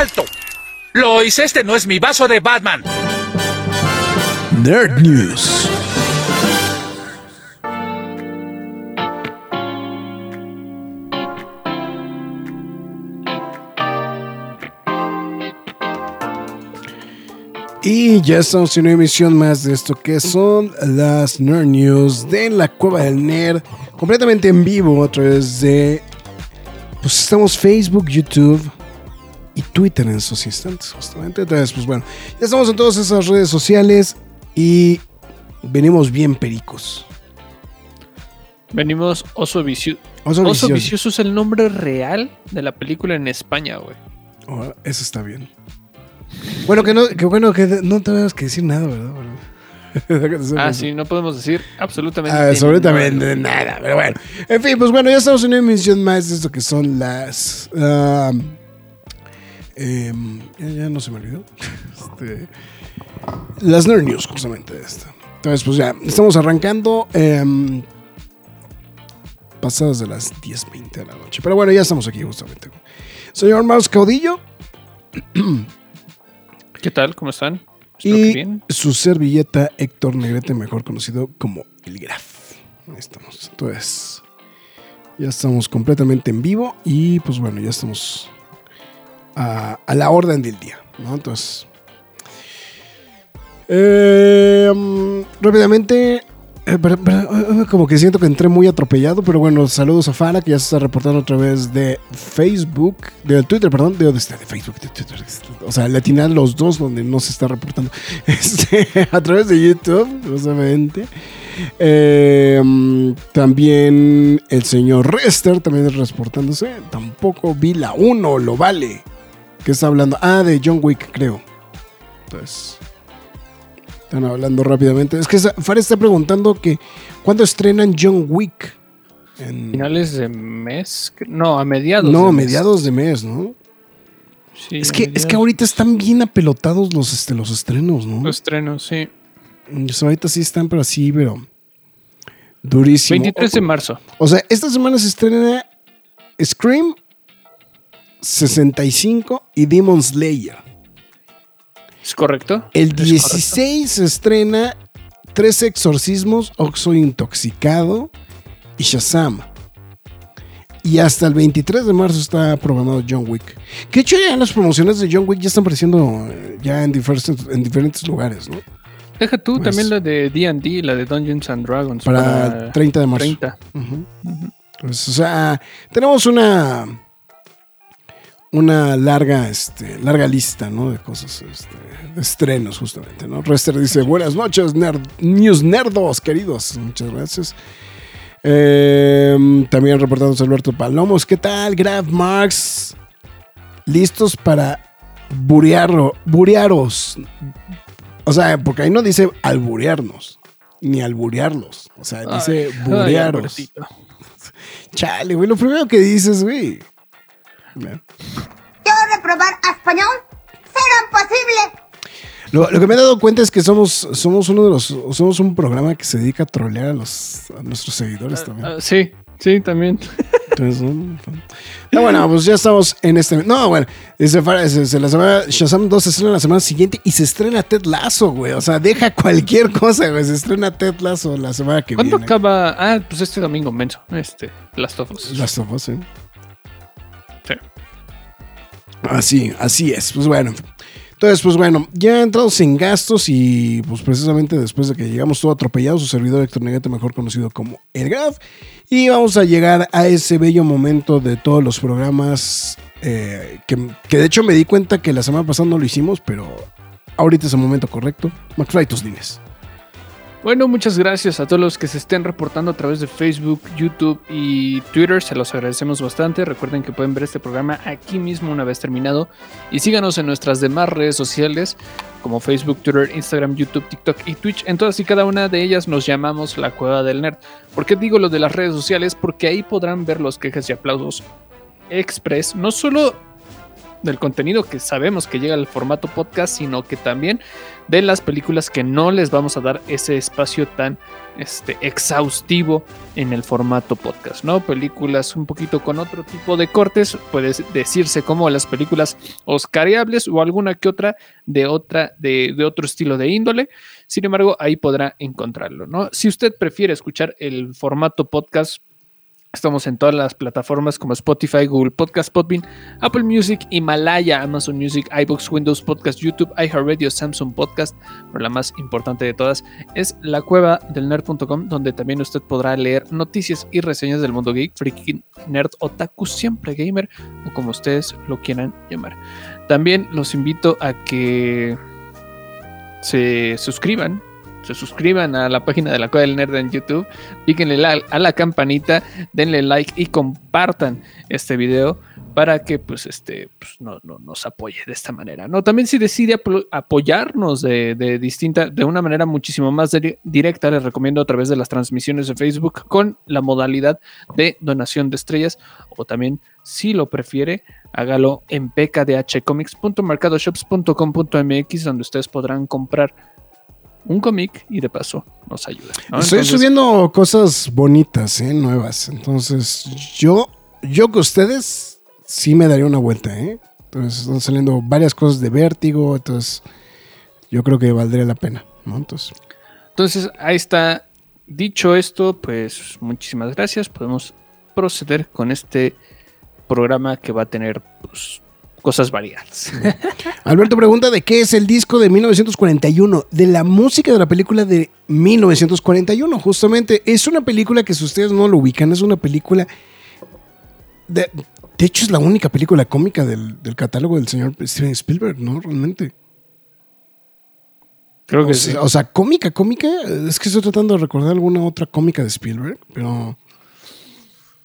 ¡Alto! Lois, este no es mi vaso de Batman. Nerd News. Y ya estamos en una emisión más de esto que son las Nerd News de la Cueva del Nerd, completamente en vivo a través de. Pues estamos Facebook, YouTube, y Twitter en esos instantes, justamente. Entonces, pues bueno, ya estamos en todas esas redes sociales y venimos bien pericos. Venimos Oso Vicioso. Oso, Vicioso. es el nombre real de la película en España, güey. Oh, eso está bien. Bueno, que no, que bueno que no tenemos que decir nada, ¿verdad? ah, sí, no podemos decir absolutamente, ah, absolutamente nada. Pero bueno, en fin, pues bueno, ya estamos en una emisión más de esto que son las. Um, Em, ya, no se me olvidó. Este, las Nerd News, justamente esta. Entonces, pues ya, estamos arrancando. Eh, pasadas de las 10.20 de la noche. Pero bueno, ya estamos aquí, justamente. Señor Maus Caudillo. ¿Qué tal? ¿Cómo están? y su servilleta Héctor Negrete, mejor conocido como el Graf. Ahí estamos. Entonces, ya estamos completamente en vivo y pues bueno, ya estamos a, la orden del día. ¿no? Entonces, eh, mm, rápidamente, eh, eh, como que siento que entré muy atropellado, pero bueno, saludos a Fara que ya se está reportando a través de Facebook, de Twitter, perdón, de, de Facebook, de Twitter, o sea, latinar los dos donde no se está reportando, este, a través de YouTube, justamente. Mm, también el señor Rester también reportándose. Tampoco vi la 1, lo vale. ¿Qué está hablando? Ah, de John Wick, creo. Entonces. Están hablando rápidamente. Es que Fares está preguntando que ¿cuándo estrenan John Wick? En... Finales de mes. No, a mediados. No, a mediados de mes, ¿no? Sí, es que, es que ahorita están bien apelotados los, este, los estrenos, ¿no? Los estrenos, sí. ahorita sí están, pero así, pero. Durísimo. 23 de marzo. O sea, esta semana se estrena Scream 65 y Demon Slayer. ¿Es correcto? El 16 se estrena Tres Exorcismos, Oxo Intoxicado y Shazam. Y hasta el 23 de marzo está programado John Wick. Que hecho ya las promociones de John Wick ya están apareciendo eh, ya en diferentes, en diferentes lugares, ¿no? Deja tú pues también la de D&D, la de Dungeons and Dragons. Para, el 30 de marzo. 30. Pues, o sea, tenemos una una larga, este, larga lista, ¿no? De cosas, este, de estrenos, justamente, ¿no? Rester dice, buenas noches, news nerdos, queridos. Muchas gracias. Eh, también reportando Alberto Palomos. ¿Qué tal, Graf Marx? ¿Listos para burearos? O sea, porque ahí no dice alburearnos, ni alburearlos. O sea, dice burearos. Chale, güey, lo primero que dices, güey. ¿Yo reprobar a español? ¡Será imposible! Lo, que me he dado cuenta es que somos, somos uno de los, somos un programa que se dedica a trolear a, los, a nuestros seguidores también. Ah, sí, sí, también. no, bueno, pues ya estamos en este. No, bueno, dice se, se, la semana Shazam 2 se estrena la semana siguiente y se estrena Ted Lasso, güey. O sea, deja cualquier cosa, güey. Se estrena Ted Lasso la semana que viene. ¿Cuándo acaba? Ah, pues este domingo, menso. Este, Last of Us. Last of Us, sí. Así, así es. Pues bueno. Entonces, pues bueno, ya entrados en gastos y pues precisamente después de que llegamos todo atropellado, su servidor electronegate mejor conocido como el Graf, y vamos a llegar a ese bello momento de todos los programas eh, que, de hecho me di cuenta que la semana pasada no lo hicimos, pero ahorita es el momento correcto. McFly, tus líneas. Bueno, muchas gracias a todos los que se estén reportando a través de Facebook, YouTube y Twitter. Se los agradecemos bastante. Recuerden que pueden ver este programa aquí mismo una vez terminado. Y síganos en nuestras demás redes sociales como Facebook, Twitter, Instagram, YouTube, TikTok y Twitch. En todas y cada una de ellas nos llamamos la Cueva del Nerd. ¿Por qué digo lo de las redes sociales? Porque ahí podrán ver los quejas y aplausos express, no solo del contenido que sabemos que llega al formato podcast, sino que también de las películas que no les vamos a dar ese espacio tan este, exhaustivo en el formato podcast, ¿no? Películas un poquito con otro tipo de cortes, puede decirse como las películas oscariables o alguna que otra de otra, de, de otro estilo de índole. Sin embargo, ahí podrá encontrarlo, ¿no? Si usted prefiere escuchar el formato podcast, Estamos en todas las plataformas como Spotify, Google Podcast, Podbean, Apple Music, Himalaya, Amazon Music, iBox, Windows Podcast, YouTube, iHeartRadio, Samsung Podcast. Pero la más importante de todas es la cueva del nerd.com, donde también usted podrá leer noticias y reseñas del mundo geek, freaking, nerd, otaku, siempre gamer, o como ustedes lo quieran llamar. También los invito a que se suscriban se suscriban a la página de la Cueva del Nerd en YouTube, píquenle a la campanita, denle like y compartan este video para que pues este pues, no, nos apoye de esta manera. No, también si decide apoyarnos de, distinta, de una manera muchísimo más directa, les recomiendo a través de las transmisiones de Facebook con la modalidad de donación de estrellas o también si lo prefiere, hágalo en pkdhcomics.mercadoshops.com.mx donde ustedes podrán comprar un cómic y de paso nos ayuda. Estoy subiendo cosas bonitas, ¿eh? nuevas. Entonces, yo, yo que ustedes sí me daría una vuelta. ¿eh? Entonces, están saliendo varias cosas de vértigo. Entonces, yo creo que valdría la pena. ¿no? Entonces, entonces, ahí está. Dicho esto, pues muchísimas gracias. Podemos proceder con este programa que va a tener pues, cosas variadas. Alberto pregunta de qué es el disco de 1941, de la música de la película de 1941, justamente. Es una película que si ustedes no lo ubican, es una película... De, de hecho, es la única película cómica del, catálogo del señor Steven Spielberg, ¿no? Realmente. Creo que o sí. o sea, cómica, cómica. Es que estoy tratando de recordar alguna otra cómica de Spielberg, pero...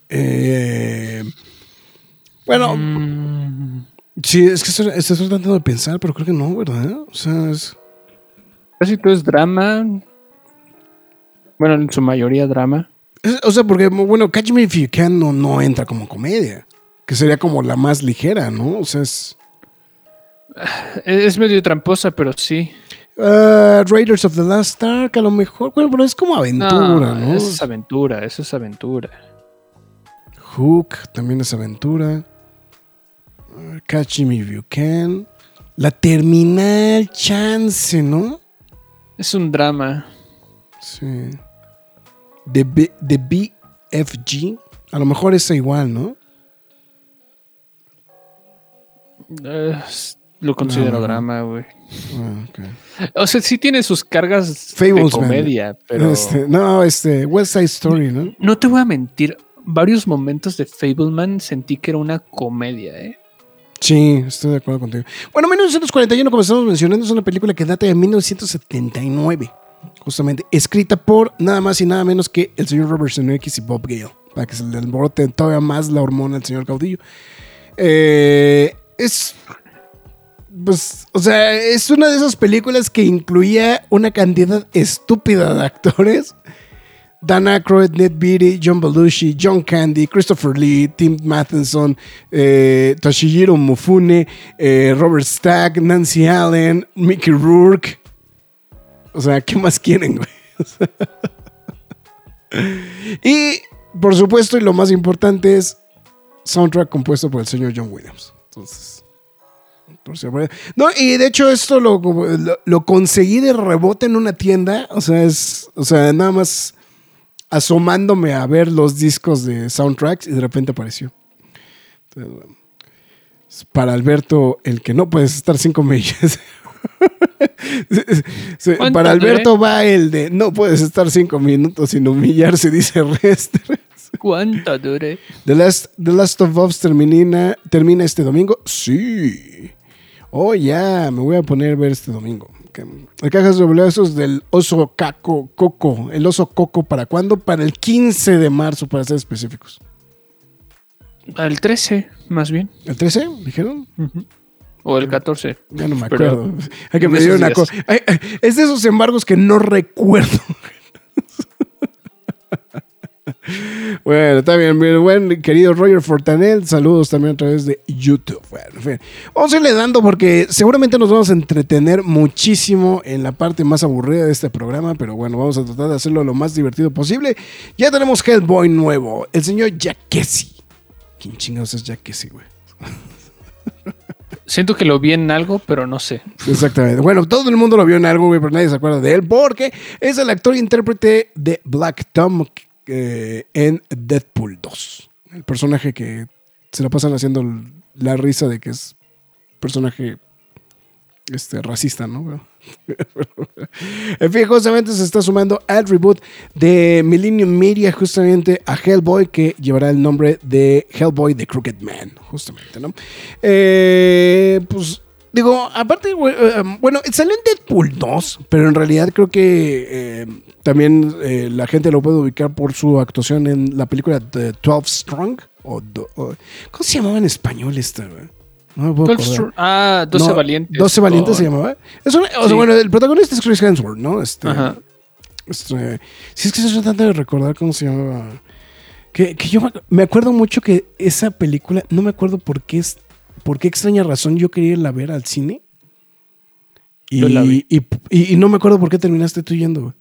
Eh, bueno, mm. Sí, es que estoy, tratando de pensar, pero creo que no, ¿verdad? O sea, es. Casi todo es drama. Bueno, en su mayoría drama. o sea, porque, bueno, Catch Me If You Can no, entra como comedia. Que sería como la más ligera, ¿no? O sea, es. Es medio tramposa, pero sí. Uh, Raiders of the Last Ark, a lo mejor. Bueno, pero es como aventura, ¿no? Eso es aventura, eso es aventura. Hook también es aventura. Catch Me If You Can. La terminal chance, ¿no? Es un drama. Sí. De, BFG. A lo mejor es igual, ¿no? lo considero drama, güey. Ah, o sea, sí tiene sus cargas de comedia, pero. Este, no, este, West Side Story, ¿no? No te voy a mentir. Varios momentos de Fableman sentí que era una comedia, ¿eh? Sí, estoy de acuerdo contigo. Bueno, 1941, como estamos mencionando, es una película que data de 1979, justamente, escrita por nada más y nada menos que el señor Robert Zemeckis y Bob Gale, para que se le alborote todavía más la hormona al señor caudillo. Eh, es pues, o sea, es una de esas películas que incluía una cantidad estúpida de actores Dan Aykroyd, Ned Beatty, John Belushi, John Candy, Christopher Lee, Tim Matheson, eh, Mufune, eh, Robert Stack, Nancy Allen, Mickey Rourke. O sea, ¿qué más quieren, güey? y, por supuesto, y lo más importante es soundtrack compuesto por el señor John Williams. Entonces... No, y de hecho esto lo, lo, conseguí de rebote en una tienda. O sea, es. O sea, nada más asomándome a ver los discos de soundtracks y de repente apareció. para Alberto, el que no puedes estar cinco millas. para Alberto va el de no puedes estar cinco minutos sin humillarse, dice Restres. ¿Cuánto dure? The Last, The Last of Us termina, termina este domingo. Sí. Oh, ya, me voy a poner a ver este domingo. Que- El cajas de boletos del oso caco, coco. El oso coco, ¿para cuándo? Para el 15 de marzo, para ser específicos. El 13, más bien. ¿El 13? ¿Dijeron? O el 14. Ya no me Pero acuerdo. Hay que pedir una cosa. Es de esos embargos que no recuerdo. Bueno, está bien, mi buen querido Roger Fortanel, saludos también a través de YouTube. Bueno, en fin. vamos a irle dando porque seguramente nos vamos a entretener muchísimo en la parte más aburrida de este programa, pero bueno, vamos a tratar de hacerlo lo más divertido posible. Ya tenemos Hellboy nuevo, el señor Jack. ¿Quién chingados es Jack güey? Siento que lo vi en algo, pero no sé. Exactamente. Bueno, todo el mundo lo vio en algo, güey, pero nadie se acuerda de él porque es el actor e intérprete de Black Tom eh, en Deadpool 2. El personaje que se la pasan haciendo la risa de que es personaje este, racista, ¿no? en fin, justamente se está sumando al reboot de Millennium Media justamente a Hellboy que llevará el nombre de Hellboy The Crooked Man, justamente, ¿no? Eh, pues digo, aparte, eh, bueno, salió en Deadpool 2, pero en realidad creo que eh, también eh, la gente lo puede ubicar por su actuación en la película The 12 Strong. O, do- o- ¿Cómo se llamaba en español esta? No me puedo 12 acordar. Str- ah, 12 No, valientes. 12 valientes se llamaba. Es una- o sea, Sí. bueno, el protagonista es Chris Hemsworth, ¿no? Este, Ajá. este, si es que estoy tratando de recordar cómo se llamaba. Que, que yo me acuerdo mucho que esa película, no me acuerdo por qué, es, por qué extraña razón yo quería irla a ver al cine. Y, Yo la vi. y, y- y no me acuerdo por qué terminaste tú yendo, güey.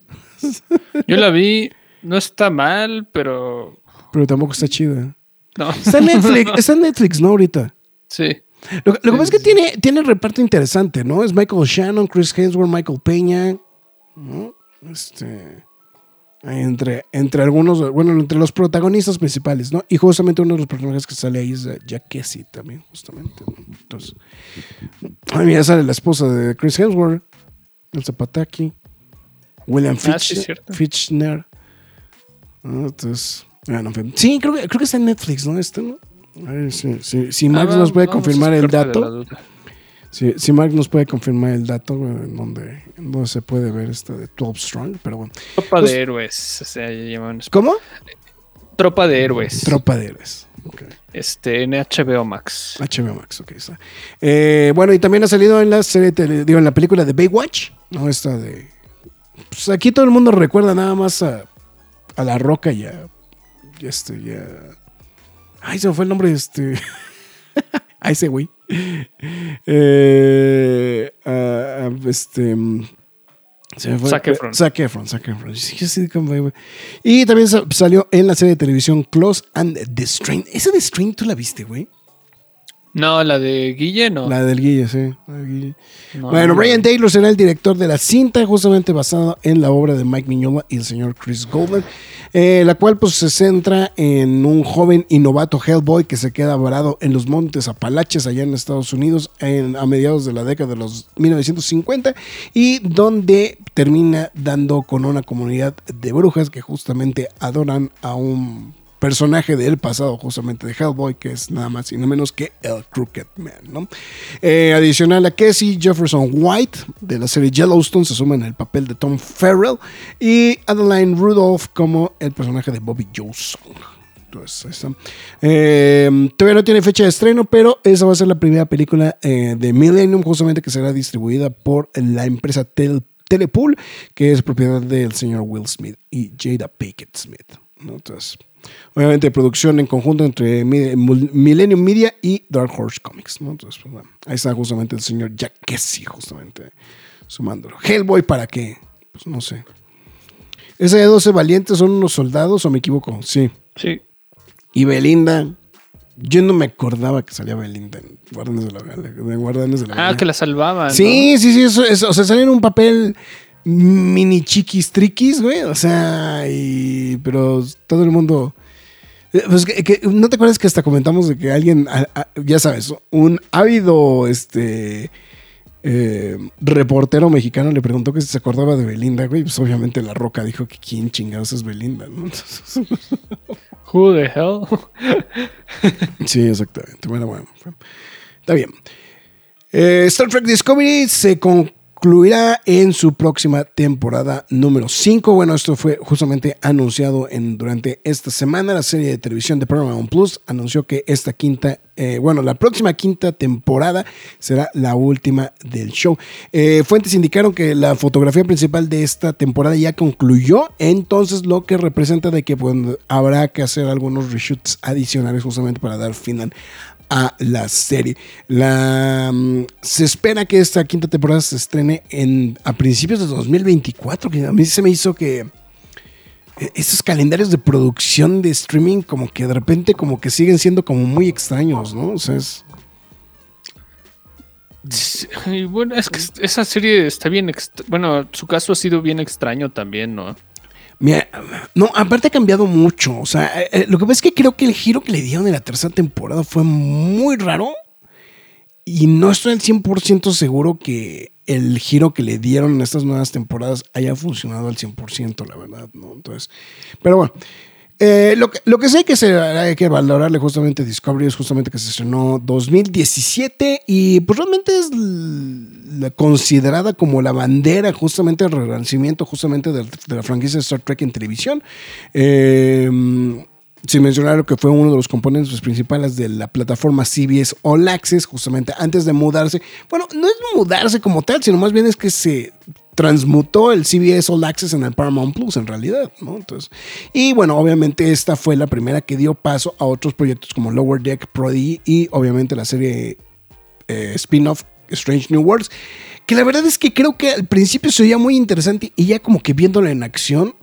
Yo la vi, no está mal, pero. Pero tampoco está chida. No. Está en Netflix, está en Netflix, ¿no? Ahorita. Sí. Lo, lo que pasa es que tiene, tiene reparto interesante, ¿no? Es Michael Shannon, Chris Hemsworth, Michael Peña, ¿no? Este. Entre, entre algunos, bueno, entre los protagonistas principales, ¿no? Y justamente uno de los personajes que sale ahí es eh, Jack también, justamente. ¿no? Entonces, ay, mira, sale la esposa de Chris Hemsworth, el Zapataki, William Ah, Fitch, sí. Fitchner. ¿no? Entonces, bueno, sí, creo que, creo que está en Netflix, ¿no? Este, ¿no? A ver, si, si, si Max Ah, nos puede a confirmar el dato. Si, si Mark nos puede confirmar el dato en donde, en donde se puede ver esto de 12 Strong, pero bueno. Tropa Pues- de héroes. O sea, llaman- ¿Cómo? Tropa de héroes. Tropa de héroes. Ok. Este, en HBO Max. HBO Max, ok, está. Eh, bueno, y también ha salido en la serie, digo, en la película de Baywatch, ¿no? Esta de... Pues aquí todo el mundo recuerda nada más a, a La Roca y a... y este, ya... Ay, se me fue el nombre de este... a ese güey. Eh, a- a este... Se me fue. Zac Efron. Zac Efron, Zac Efron. Y también sa- salió en la serie de televisión Close and the Strain. ¿Esa de Strain tú la viste, güey? No, la de Guille, no. La del Guille, sí. la del Guille. No, bueno, no, Brian. Taylor será el director de la cinta, justamente basada en la obra de Mike Mignola y el señor Chris Goldman, eh, la cual pues se centra en un joven y novato Hellboy que se queda varado en los montes Apalaches allá en Estados Unidos en- a mediados de la década de los 1950 y donde termina dando con una comunidad de brujas que justamente adoran a un personaje del pasado justamente de Hellboy, que es nada más y no menos que el Crooked Man. ¿no? Eh, adicional a Casey, Jefferson White de la serie Yellowstone se suma en el papel de Tom Farrell y Adeline Rudolph como el personaje de Bobby Joe Song. Entonces. Eh, todavía no tiene fecha de estreno, pero esa va a ser la primera película eh, de Millennium, justamente que será distribuida por la empresa Tel- Telepool, que es propiedad del señor Will Smith y Jada Pickett Smith. Entonces, obviamente, producción en conjunto entre Millennium Media y Dark Horse Comics. ¿no? Entonces, pues, bueno, ahí está justamente el señor Jack justamente sumándolo. Hellboy, ¿para qué? Pues no sé. ¿Esa de 12 valientes son unos soldados o me equivoco? Sí. Sí. Y Belinda, yo no me acordaba que salía Belinda en Guardianes de la Galaxia. Ah, que la salvaban. Sí, sí, sí, eso, eso, o sea, salió en un papel mini chiquis triquis, güey, o sea, y, pero todo el mundo... eh, Pues que, que- ¿No te acuerdas que hasta comentamos de que alguien, a- a- ya sabes, un ávido este, eh, reportero mexicano le preguntó que si se acordaba de Belinda, güey? Pues obviamente La Roca dijo que quién chingados es Belinda, ¿no? Entonces. Who the hell? Sí, exactamente. Bueno, bueno. Está bien. Eh, Star Trek Discovery se con- concluirá en su próxima temporada número 5. Bueno, esto fue justamente anunciado en, durante esta semana. La serie de televisión de Paramount Plus anunció que esta quinta, eh, bueno, la próxima quinta temporada será la última del show. Eh, fuentes indicaron que la fotografía principal de esta temporada ya concluyó, entonces lo que representa de que pues, habrá que hacer algunos reshoots adicionales justamente para dar final a la serie. La, mm, se espera que esta quinta temporada se estrene en, a principios de 2024, que a mí se me hizo que eh, esos calendarios de producción de streaming como que de repente como que siguen siendo como muy extraños, ¿no? O sea, es... Bueno, es que esa serie está bien, bueno, su caso ha sido bien extraño también, ¿no? Mira, no, aparte ha cambiado mucho. O sea, eh, eh, lo que pasa es que creo que el giro que le dieron en la tercera temporada fue muy raro. Y no estoy al 100% seguro que el giro que le dieron en estas nuevas temporadas haya funcionado al 100%, la verdad, ¿no? Entonces, pero bueno. eh, lo, que, lo que sé que se, hay que valorarle justamente Discovery es justamente que se estrenó 2017 y pues realmente es considerada como la bandera justamente del renacimiento justamente de, de la franquicia de Star Trek en televisión. Eh, sin mencionar lo que fue uno de los componentes principales de la plataforma CBS All Access, justamente antes de mudarse. Bueno, no es mudarse como tal, sino más bien es que se transmutó el CBS All Access en el Paramount Plus en realidad, ¿no? Entonces, y bueno, obviamente esta fue la primera que dio paso a otros proyectos como Lower Deck, Prodigy y obviamente la serie eh, spin-off Strange New Worlds, que la verdad es que creo que al principio se oía muy interesante y ya como que viéndola en acción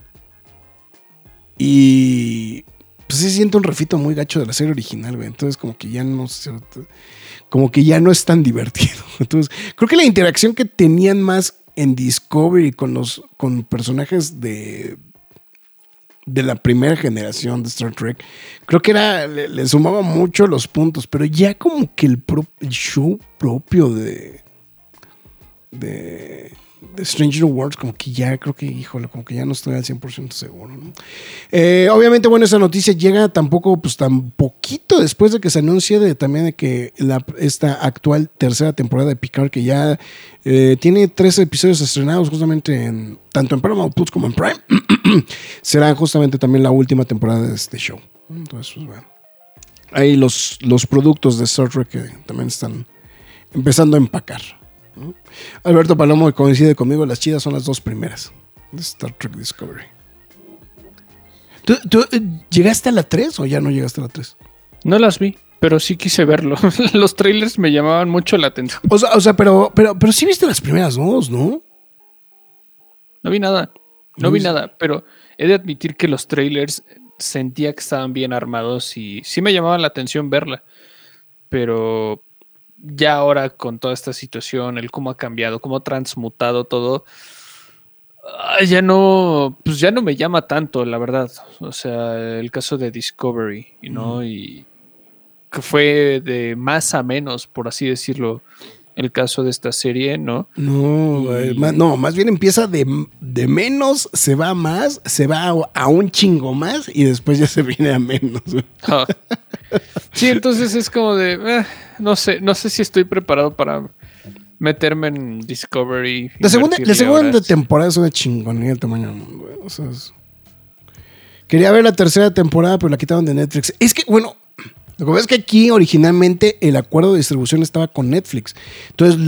y pues sí siento un refito muy gacho de la serie original, güey. Entonces como que ya no como que ya no es tan divertido. Entonces creo que la interacción que tenían más en Discovery con los con personajes de de la primera generación de Star Trek, creo que era le, le sumaba mucho los puntos, pero ya como que el, el show propio de, de Stranger Worlds, como que ya creo que, híjole, como que ya no estoy al 100% seguro. ¿no? Eh, obviamente, bueno, esa noticia llega tampoco, pues tan poquito después de que se anuncie también de que la, esta actual tercera temporada de Picard, que ya eh, tiene tres episodios estrenados justamente en tanto en Paramount Plus como en Prime, será justamente también la última temporada de este show. Entonces, pues bueno. Ahí los, los productos de Star Trek que también están empezando a empacar. Alberto Palomo coincide conmigo, las chidas son las dos primeras de Star Trek Discovery. ¿Tú, tú, eh, llegaste a la 3 o ya no llegaste a la 3? No las vi, pero sí quise verlo. Los trailers me llamaban mucho la atención. O sea, o sea pero, pero, pero sí viste las primeras dos, ¿no? No vi nada. No vi nada, pero he de admitir que los trailers sentía que estaban bien armados y sí me llamaba la atención verla. Pero ya ahora con toda esta situación, el cómo ha cambiado, cómo ha transmutado todo, ya no, pues ya no me llama tanto, la verdad. O sea, el caso de Discovery, ¿no? Y que fue de más a menos, por así decirlo, el caso de esta serie, ¿no? No, ma- no, más bien empieza de, de menos, se va a más, se va a, a un chingo más y después ya se viene a menos. Ah. Sí, entonces es como de, eh, no sé, no sé si estoy preparado para meterme en Discovery. La segunda, la segunda temporada es una chingonería del tamaño del mundo. O sea, es- Quería ver la tercera temporada, pero la quitaron de Netflix. Es que, bueno, lo que pasa que aquí originalmente el acuerdo de distribución estaba con Netflix. Entonces,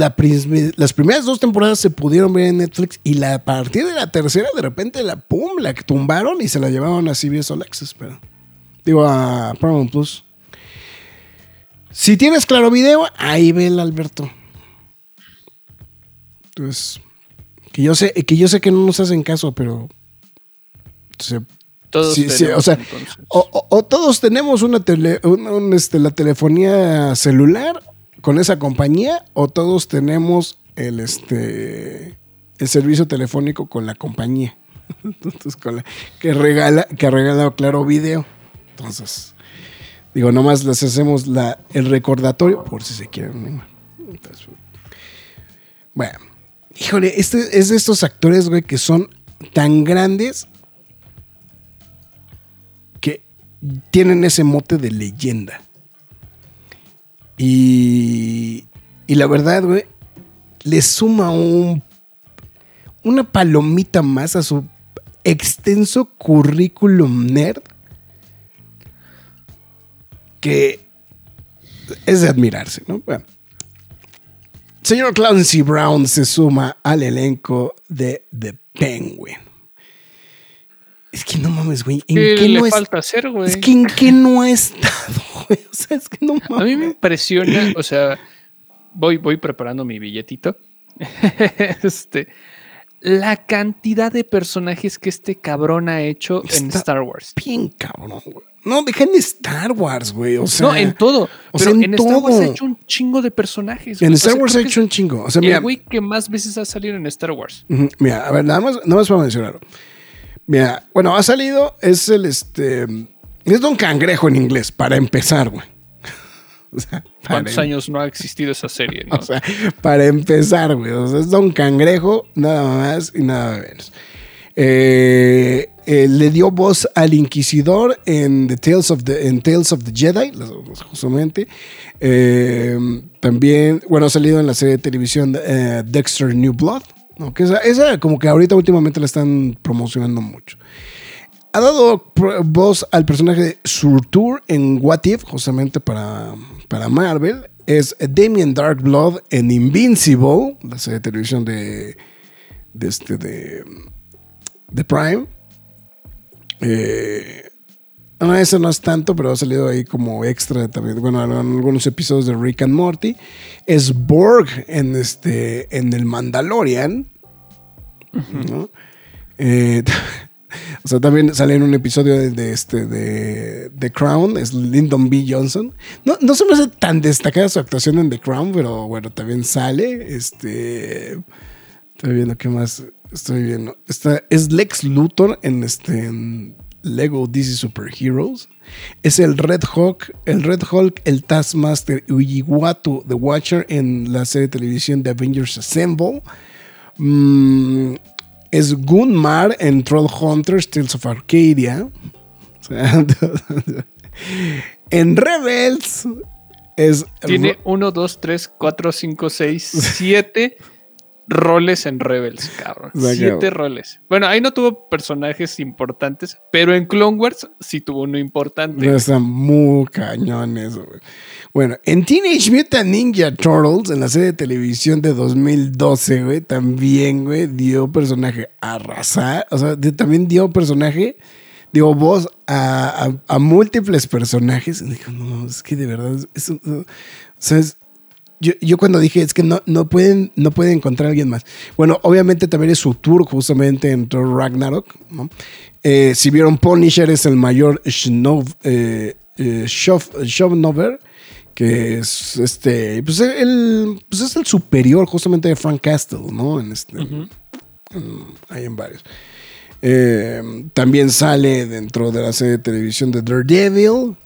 las primeras dos temporadas se pudieron ver en Netflix y la, a partir de la tercera, de repente, la pum, la tumbaron y se la llevaron a CBS All Access, pero. Digo, a Paramount Plus. Si tienes claro video, ahí ve el Alberto. Entonces, que yo sé, que yo sé que no nos hacen caso, pero se- Todos sí, sí, tenemos, o sea, o, o- o todos tenemos una tele, un- un, este, la telefonía celular con esa compañía, o todos tenemos el este el servicio telefónico con la compañía. Entonces, con la, que regala, que regala claro video. Entonces, digo, nomás les hacemos la, el recordatorio por si se quieren. Entonces, bueno, híjole, este es de estos actores, güey, que son tan grandes tienen ese mote de leyenda. Y, y la verdad, güey, le suma un una palomita más a su extenso currículum nerd que es de admirarse, ¿no? Bueno. Señor Clancy Brown se suma al elenco de The Penguin. Es que no mames, güey. ¿En ¿Qué qué le no es- falta hacer, güey? Es que en qué no ha estado, güey. O sea, es que no mames. A mí me impresiona, o sea, voy, voy preparando mi billetito. este, la cantidad de personajes que este cabrón ha hecho en Star Wars. Bien cabrón, güey. No, deja en Star Wars, güey. O sea, no, en todo. o pero sea, en en, Star Wars ha hecho un chingo de personajes. en güey. O Star sea, Wars ha hecho un chingo. O sea, mira, El güey que más veces ha salido en Star Wars. Mira, a ver, nada más, nada más para mencionarlo. Mira, bueno, ha salido, es el este. Es Don Cangrejo en inglés, para empezar, güey. O sea, ¿Cuántos em- años no ha existido esa serie? no? O sea, para empezar, güey. O sea, es Don Cangrejo, nada más y nada menos. Eh, eh, le dio voz al Inquisidor en The Tales of the, en Tales of the Jedi, justamente. Eh, también, bueno, ha salido en la serie de televisión Dexter New Blood. ¿No? Que esa, esa como que ahorita últimamente la están promocionando mucho. Ha dado voz al personaje de Surtur en What If, justamente para, para Marvel. Es Damien Darkblood en Invincible, la serie de televisión de, de, este, de, de Prime. Eh, no, ese no es tanto, pero ha salido ahí como extra también. Bueno, en algunos episodios de Rick and Morty. Es Borg en, este, en el Mandalorian. ¿no? Eh, o sea, también sale en un episodio de, este de The Crown, es Lyndon B. Johnson. No, no se me hace tan destacada su actuación en The Crown, pero bueno, también sale. Este. Estoy viendo qué más. Estoy viendo. Está, es Lex Luthor en este Lego DC Super Heroes. Es el Red Hawk, el Red Hulk, el Taskmaster y Uatu The Watcher en la serie de televisión de Avengers Assemble. Mm, es Gunmar en Troll Hunters Tales of Arcadia. En Rebels es Tiene 1, 2, 3, 4, 5, 6, 7 roles en Rebels, cabrón. O sea, 7 que- roles. Bueno, ahí no tuvo personajes importantes, pero en Clone Wars sí tuvo uno importante. No, Está muy cañón eso, güey. Bueno, en Teenage Mutant Ninja Turtles, en la serie de televisión de 2012, güey, también, güey, dio personaje a arrasar. O sea, de- también dio personaje, dio voz a, a- a múltiples personajes. Y dijo, no, es que de verdad, es- eso, no". o sea, es- yo, yo cuando dije, es que no, no, pueden, no pueden encontrar a alguien más. Bueno, obviamente también es su tour justamente en Thor Ragnarok, ¿no? Eh, si vieron Punisher es el mayor Schnov, eh, eh, Shovnover, que es este, pues el, pues es el superior justamente de Frank Castle, ¿no? En este, en- hay en varios. Eh, también sale dentro de la serie de televisión de Daredevil,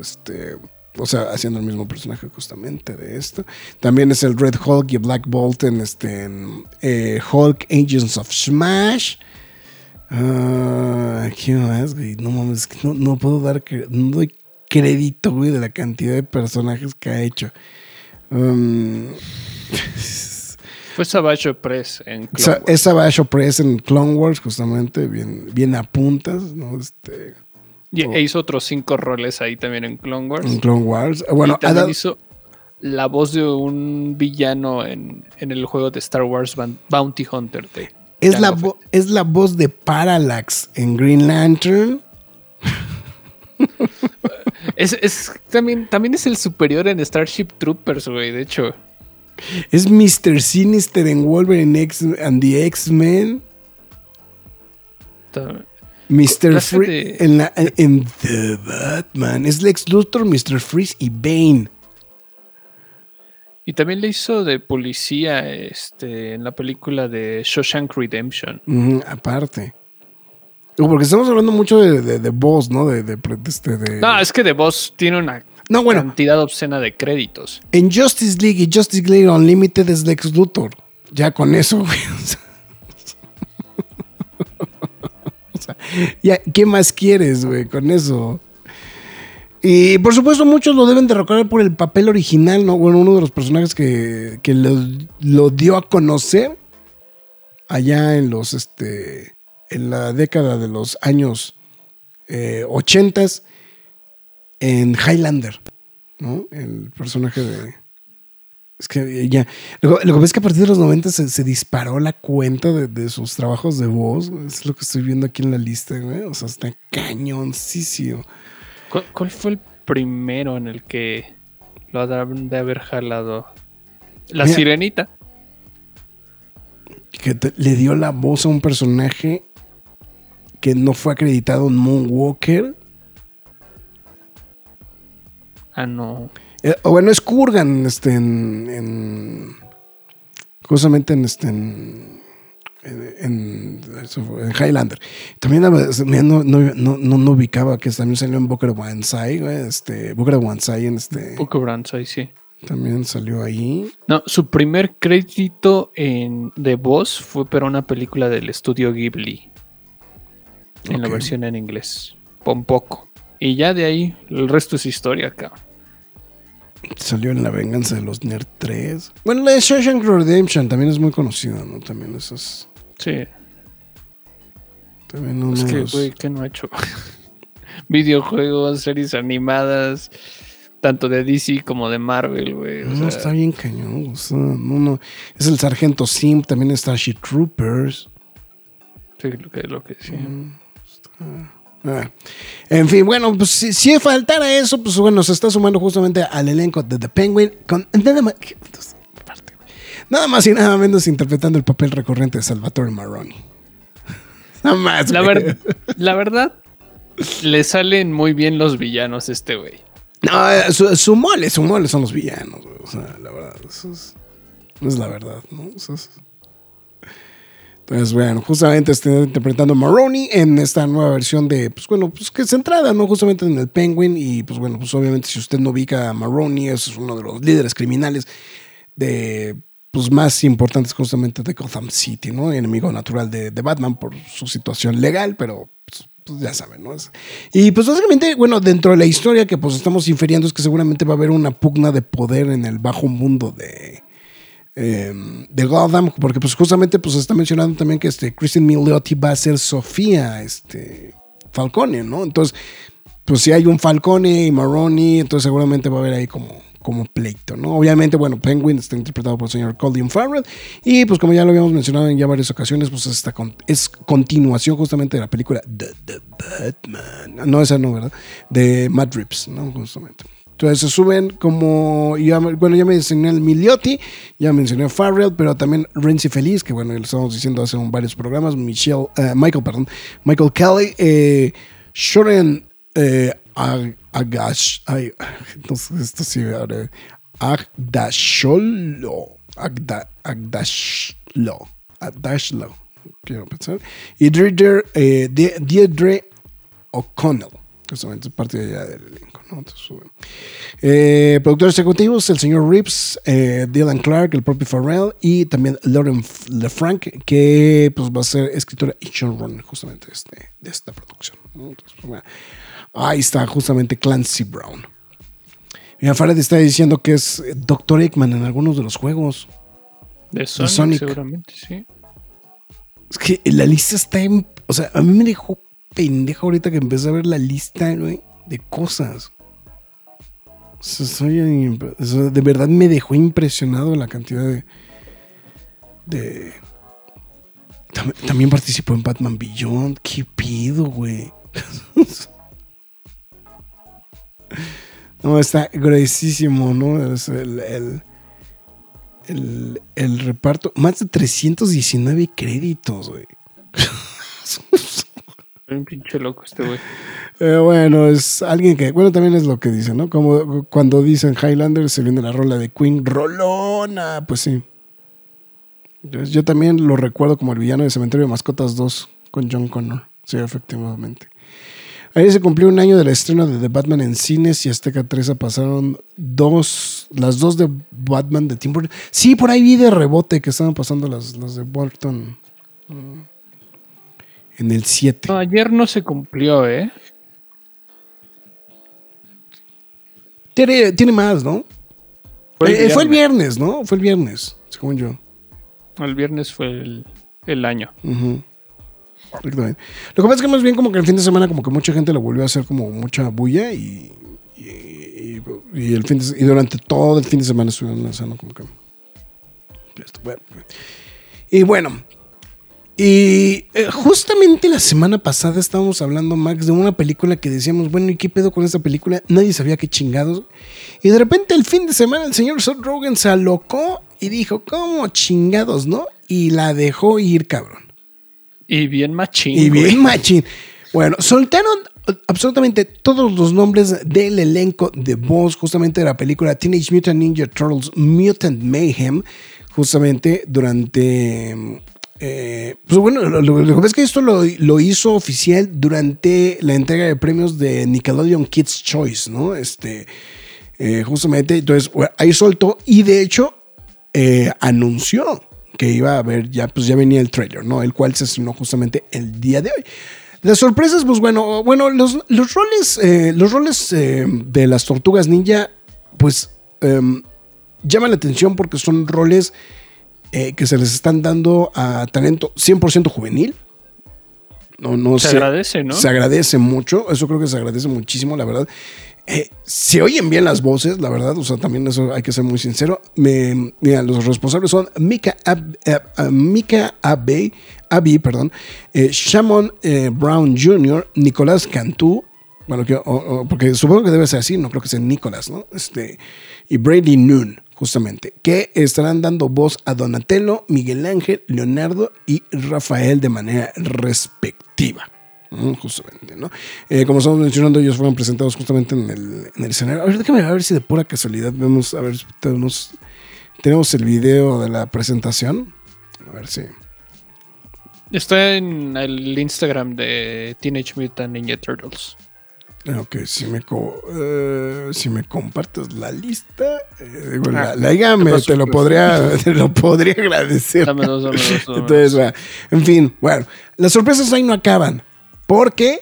este, o sea, haciendo el mismo personaje justamente de esto. También es el Red Hulk y Black Bolt en, este, en, eh, Hulk Agents of Smash. Ah, ¿Qué más, güey? No mames, que no, no puedo dar, no doy crédito, güey, de la cantidad de personajes que ha hecho. Um, Fue Savage Press en Clone Wars. es Savage Press en Clone Wars, justamente, bien, bien a puntas, ¿no? Este, Y oh. e hizo otros 5 roles ahí también en Clone Wars. en Clone Wars. Bueno, y también hizo la voz de un villano en, en el juego de Star Wars Bounty Hunter. de es, la es la voz de Parallax en Green Lantern. Es, es- también, también es el superior en Starship Troopers, güey, de hecho. Es Mr. Sinister en Wolverine X and the X-Men. Mr. Clase Free de- en, la- en The Batman. Es Lex Luthor, Mr. Freeze y Bane. Y también le hizo de policía este, en la película de Shawshank Redemption. Ujú, aparte. Porque estamos hablando mucho de, de, de voz, ¿no? De, de, de este, de- No, es que The Boss tiene una No, bueno. cantidad obscena de créditos. En Justice League y Justice League Unlimited es Lex Luthor. Ya con eso, güey. O ¿qué más quieres, güey? Con eso. Y por supuesto, muchos lo deben de recordar por el papel original, ¿no? Bueno, uno de los personajes que, que lo, lo dio a conocer allá en los, este, en la década de los años eh, 80 en Highlander, ¿no? El personaje de... Es que ya... Lo, lo que pasa es que a partir de los 90 se, se disparó la cuenta de, de sus trabajos de voz. Es lo que estoy viendo aquí en la lista, güey. O sea, está cañoncísimo. ¿Cuál, cuál fue el primero en el que lo han de haber jalado? La Mira. sirenita. que te- le dio la voz a un personaje que no fue acreditado en Moonwalker. Ah, no. Eh, o bueno, es Kurgan, este, en, en- justamente en este, en, en, en- Highlander. También no, no, no, no, no ubicaba que también salió en Booker Wansai, este, Booker Wansai, en este, Brands, ahí sí. también salió ahí. No, su primer crédito en, de voz fue para una película del estudio Ghibli. En la versión en inglés. Por poco. Y ya de ahí, el resto es historia, cabrón. Salió en La Venganza de los Nerd 3. Bueno, la de Shawshank Redemption también es muy conocida, ¿no? También esas. Sí. También uno Es que, güey, ¿qué no ha hecho? Videojuegos, series animadas, tanto de DC como de Marvel, güey. No, sea, está bien cañón. o sea, no, no. Es el Sargento Sim, también está Starship Troopers. sí, lo que, lo que sí. Ah. En fin, bueno, pues si, si faltara eso, pues bueno, se está sumando justamente al elenco de The Penguin con nada más, nada más y nada menos interpretando el papel recurrente de Salvatore Maroni. Nada más. La, ver- la verdad, le salen muy bien los villanos a este güey. No, su, su mole, su mole son los villanos, güey. O sea, la verdad, eso es, es la verdad, ¿no? Eso es- Entonces, bueno, justamente está interpretando a Maroni en esta nueva versión de, pues bueno, pues que es centrada, ¿no? Justamente en el Penguin y pues bueno, pues obviamente si usted no ubica a Maroni, es uno de los líderes criminales de, pues más importantes justamente de Gotham City, ¿no? Enemigo natural de, Batman por su situación legal, pero pues, pues, ya saben, ¿no? Y pues básicamente, bueno, dentro de la historia que pues estamos infiriendo es que seguramente va a haber una pugna de poder en el bajo mundo de, eh, de Gotham, porque pues justamente pues está mencionando también que este Kristen Milioti va a ser Sofía este, Falcone, ¿no? Entonces, pues si hay un Falcone y Maroni, entonces seguramente va a haber ahí como, como pleito, ¿no? Obviamente, bueno, Penguin está interpretado por el señor Colin Farrell y pues como ya lo habíamos mencionado en ya varias ocasiones, pues esta es continuación justamente de la película The, The Batman. No, esa no, ¿verdad? De Matt Reeves, ¿no? Justamente. Entonces se suben como, bueno, ya me mencioné el Miliotti, ya mencioné a Farrell, pero también Renzi Feliz, que bueno, lo estamos diciendo hace varios programas, Michelle, eh, Michael, perdón, Michael Kelly, eh, Shoren eh, Ag- Agash, ay, entonces esto sí, ahora, Agdasholo, Agda, Agdashlo, Agdashlo, quiero pensar, y Deirdre, eh, Deirdre O'Connell. Justamente es parte de allá del elenco, ¿no? Entonces, bueno. Eh, productores ejecutivos, el señor Reeves, eh, Dylan Clark, el propio Farrell y también Lauren LeFranc, que pues va a ser escritora y showrunner justamente de, este, de esta producción. ¿no? Entonces, pues, bueno, ahí está justamente Clancy Brown. Mira, Farrell está diciendo que es Dr. Eggman en algunos de los juegos. De Sonic, Sonic. seguramente, sí. Es que la lista está en. O sea, a mí me dejó pendejo ahorita que empecé a ver la lista, de cosas. De verdad me dejó impresionado la cantidad de. de. Tam- También participó en Batman Beyond. ¿Qué pido, güey? no, está gruesísimo, ¿no? Es el, el, el, el reparto. Más de 319 créditos, güey. Un pinche loco este güey. Eh, bueno, es alguien que, bueno, también es lo que dice, ¿no? Como cuando dicen Highlander se viene la rola de Queen, rolona, pues sí. Yo, yo también lo recuerdo como el villano de Cementerio de Mascotas 2 con John Connor, sí, efectivamente. Ayer se cumplió un año del estreno de The Batman en cines y Azteca 13 pasaron dos, las dos de Batman de Tim Burton. Sí, por ahí vi de rebote que estaban pasando las, las de Burton mm, en el 7. No, ayer no se cumplió, ¿eh? Tiene, tiene más, ¿no? Fue el Eh, fue el viernes. ¿no? Fue el viernes, según yo. El viernes fue el, el año. Exactamente. Lo que pasa es que más bien como que el fin de semana como que mucha gente lo volvió a hacer como mucha bulla y, y, y- y el fin de- y durante todo el fin de semana estuvieron lanzando como que bueno. y bueno y eh, justamente la semana pasada estábamos hablando Max de una película que decíamos bueno y qué pedo con esta película nadie sabía qué chingados y de repente el fin de semana el señor Seth Rogen se alocó y dijo cómo chingados no y la dejó ir cabrón Y bien machín. y güey. bien machín. Bueno, soltaron absolutamente todos los nombres del elenco de voz justamente de la película Teenage Mutant Ninja Turtles Mutant Mayhem, justamente durante... eh, pues bueno, lo, que es que esto lo, lo hizo oficial durante la entrega de premios de Nickelodeon Kids Choice, ¿no? Este, eh, justamente, entonces ahí soltó y de hecho eh, anunció que iba a haber ya, pues ya venía el trailer, ¿no? El cual se estrenó justamente el día de hoy. Las sorpresas, pues bueno, bueno, los, los roles, los roles de las tortugas ninja, pues em, llaman la atención porque son roles eh, que se les están dando a talento 100% juvenil. No, no Se agradece, ¿no? Se agradece mucho, eso creo que se agradece muchísimo, la verdad. Eh, se oyen bien las voces, la verdad, o sea, también eso hay que ser muy sincero. Me, mira, los responsables son Mika, Ab, Ab- ah, Mika Abbey, Abbey, perdón, eh, Shamon eh, Brown Jr., Nicolás Cantú, bueno, que- o- o- porque supongo que debe ser así, no creo que sea Nicolás, ¿no? Este, y Brady Noon, justamente, que estarán dando voz a Donatello, Miguel Ángel, Leonardo y Rafael de manera respectiva. Mm, Justamente, ¿no? Eh, como estamos mencionando, ellos fueron presentados justamente en el, en el escenario. A ver, déjame a ver si de pura casualidad vemos, a ver, tenemos, tenemos el video de la presentación. A ver si. Está en el Instagram de Teenage Mutant Ninja Turtles. Ok, si me, co- eh, si me compartes la lista, eh, digo, la, Ah, la liga me- paso, te, lo podría, te lo podría agradecer. Dame dos, dame dos, dame Entonces, va. en fin, bueno, las sorpresas ahí no acaban, porque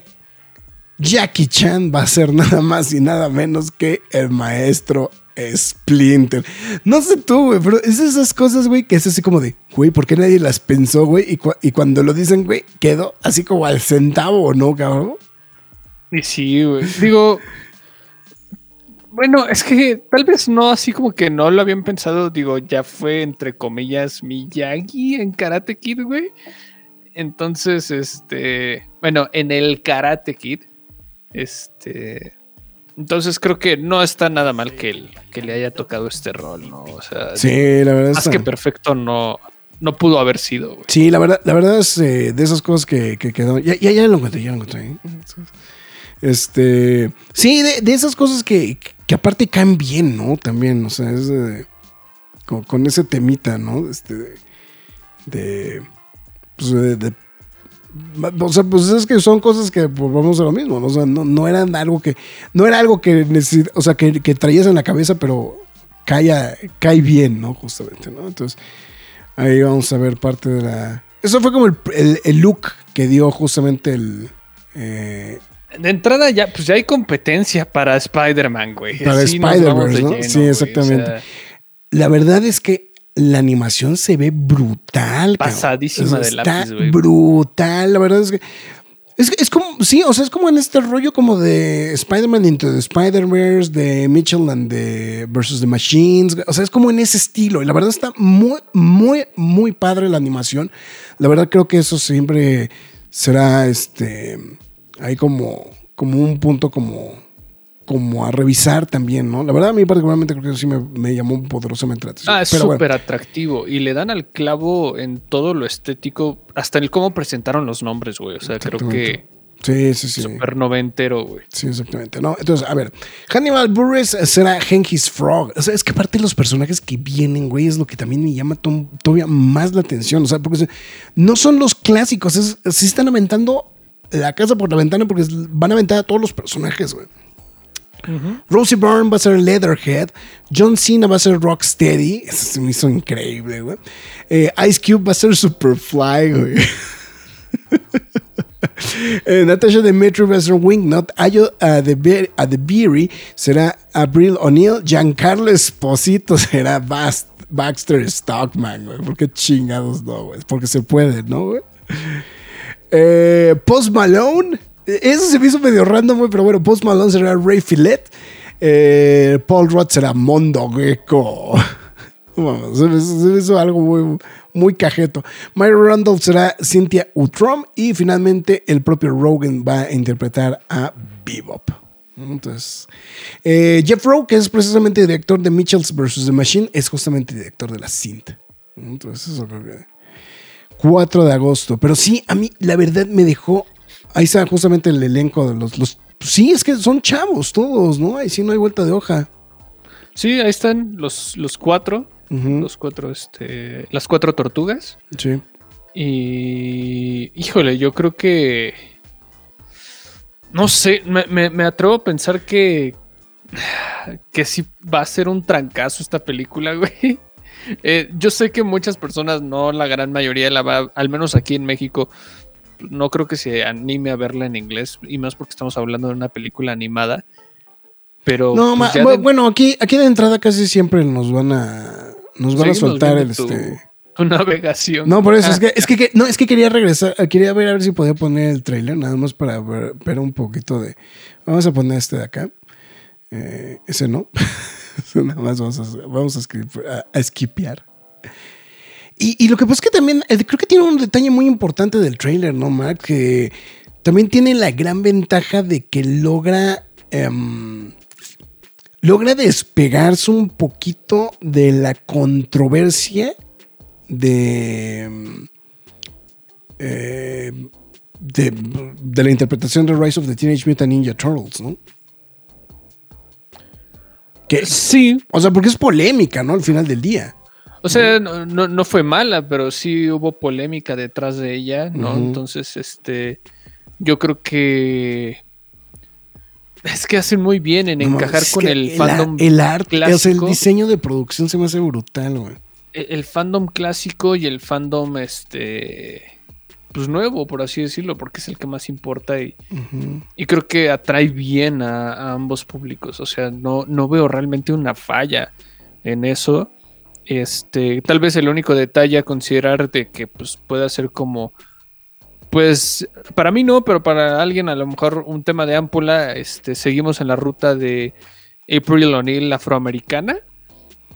Jackie Chan va a ser nada más y nada menos que el maestro Splinter. No sé tú, güey, pero es esas cosas, güey, que es así como de, güey, ¿por qué nadie las pensó, güey? Y, cua- y cuando lo dicen, güey, quedó así como al centavo, ¿o no, cabrón? Y sí, güey. Digo. Bueno, es que tal vez no así como que no lo habían pensado. Digo, ya fue entre comillas Miyagi en Karate Kid, güey. Entonces, este. Bueno, en el Karate Kid. Este. Entonces creo que no está nada mal que, el- que le haya tocado este rol, ¿no? O sea, Sí, la verdad más está- que perfecto no, no pudo haber sido, güey. Sí, la verdad, la verdad es eh, de esas cosas que, que quedó. Ya, ya, ya lo encontré, ya lo encontré. ¿eh? Este. Sí, de, de esas cosas que, que aparte caen bien, ¿no? También, o sea, es de- con, ese temita, ¿no? Este. De. pues, de- o sea, pues es que son cosas que vamos a lo mismo, ¿no? O sea, no, no eran algo que. No era algo que necesi- o sea, que, que traías en la cabeza, pero cae, cae bien, ¿no? Justamente, ¿no? Entonces. Ahí vamos a ver parte de la. Eso fue como el, el- el look que dio justamente el. eh, De entrada ya, pues ya hay competencia para Spider-Man, güey. Para de ¿no? lleno, Sí, güey. exactamente. O sea, la verdad es que la animación se ve brutal. cabrón. Pasadísima de Está lápiz, güey. Brutal. La verdad es que. Es, es como, sí, o sea, es como en este rollo como de Spider-Man Into the Spider-Verse, de Mitchell and the versus the Machines. O sea, es como en ese estilo. Y la verdad está muy, muy, muy padre la animación. La verdad creo que eso siempre será este. Ahí como, como un punto como como a revisar también, ¿no? La verdad, a mí particularmente creo que sí me, me llamó poderosamente la atención. Ah, es súper bueno, atractivo. Y le dan al clavo en todo lo estético, hasta en el cómo presentaron los nombres, güey. O sea, creo que sí, sí, sí. súper noventero, güey. Sí, exactamente. ¿no? Entonces, a ver, Hannibal Buress será Genghis Frog. O sea, es que aparte de los personajes que vienen, güey, es lo que también me llama to- todavía más la atención. O sea, porque se- no son los clásicos, es, sí están aventando la casa por la ventana porque van a aventar a todos los personajes, güey. Rosie Byrne va a ser Leatherhead. John Cena va a ser Rocksteady. Eso se me hizo increíble, güey. Eh, Ice Cube va a ser Superfly, güey. Eh, Natasha Demetri va a ser Wingnut. Ayo Adeber- Adebery será Abril O'Neill. Giancarlo Esposito será Bast. Baxter Stockman, güey. ¿Por qué chingados no, güey? Porque se puede, ¿no, güey? Eh, Post Malone. Eso se me hizo medio random, pero bueno, Post Malone será Ray Fillet. Eh, Paul Rudd será Mondo Gecko. Se me hizo algo muy, muy cajeto. Mary Randolph será Cynthia Utrom. Y finalmente el propio Rogan va a interpretar a Bebop. Entonces, eh, Jeff Rowe, que es precisamente director de Mitchells vs. The Machine, es justamente director de la cinta. Entonces, eso creo que. 4 de agosto. Pero sí, a mí la verdad me dejó. Ahí está justamente el elenco de los. los sí, es que son chavos todos, ¿no? Ahí sí no hay vuelta de hoja. Sí, ahí están los, los cuatro. Los cuatro, este. Las cuatro tortugas. Sí. Y. Híjole, yo creo que. No sé, me, me- me atrevo a pensar que. Que sí va a ser un trancazo esta película, güey. Eh, yo sé que muchas personas, no la gran mayoría, la va, al menos aquí en México, no creo que se anime a verla en inglés, y más porque estamos hablando de una película animada. Pero. No, pues, ma- de- bueno, aquí, aquí de entrada casi siempre nos van a. Nos van a soltar el tu- este. tu navegación. No, por eso, Ah, es que, es que, no, es que quería regresar, quería ver a ver si podía poner el trailer, nada más para ver, ver un poquito de. Vamos a poner este de acá. Eh, ese no. nada más vamos a, vamos a, a- skipear. Y, lo que pasa es que también, eh, creo que tiene un detalle muy importante del trailer, ¿no, Mark? Que también tiene la gran ventaja de que logra. em, logra despegarse un poquito de la controversia de, eh, de, de la interpretación de Rise of the Teenage Mutant Ninja Turtles, ¿no? Que, Sí, o sea, porque es polémica, ¿no? Al final del día. O sea, no, no, no fue mala, pero sí hubo polémica detrás de ella, ¿no? Entonces, este, yo creo que es que hacen muy bien en encajar con el fandom El arte, o sea, el clásico, diseño de producción se me hace brutal, güey. el, el fandom clásico y el fandom, este, pues nuevo, por así decirlo, porque es el que más importa y, y creo que atrae bien a, a ambos públicos. O sea, no, no veo realmente una falla en eso. Este, tal vez el único detalle a considerar de que pues pueda ser como. Pues para mí no, pero para alguien a lo mejor un tema de ámpula, este, seguimos en la ruta de April O'Neil afroamericana.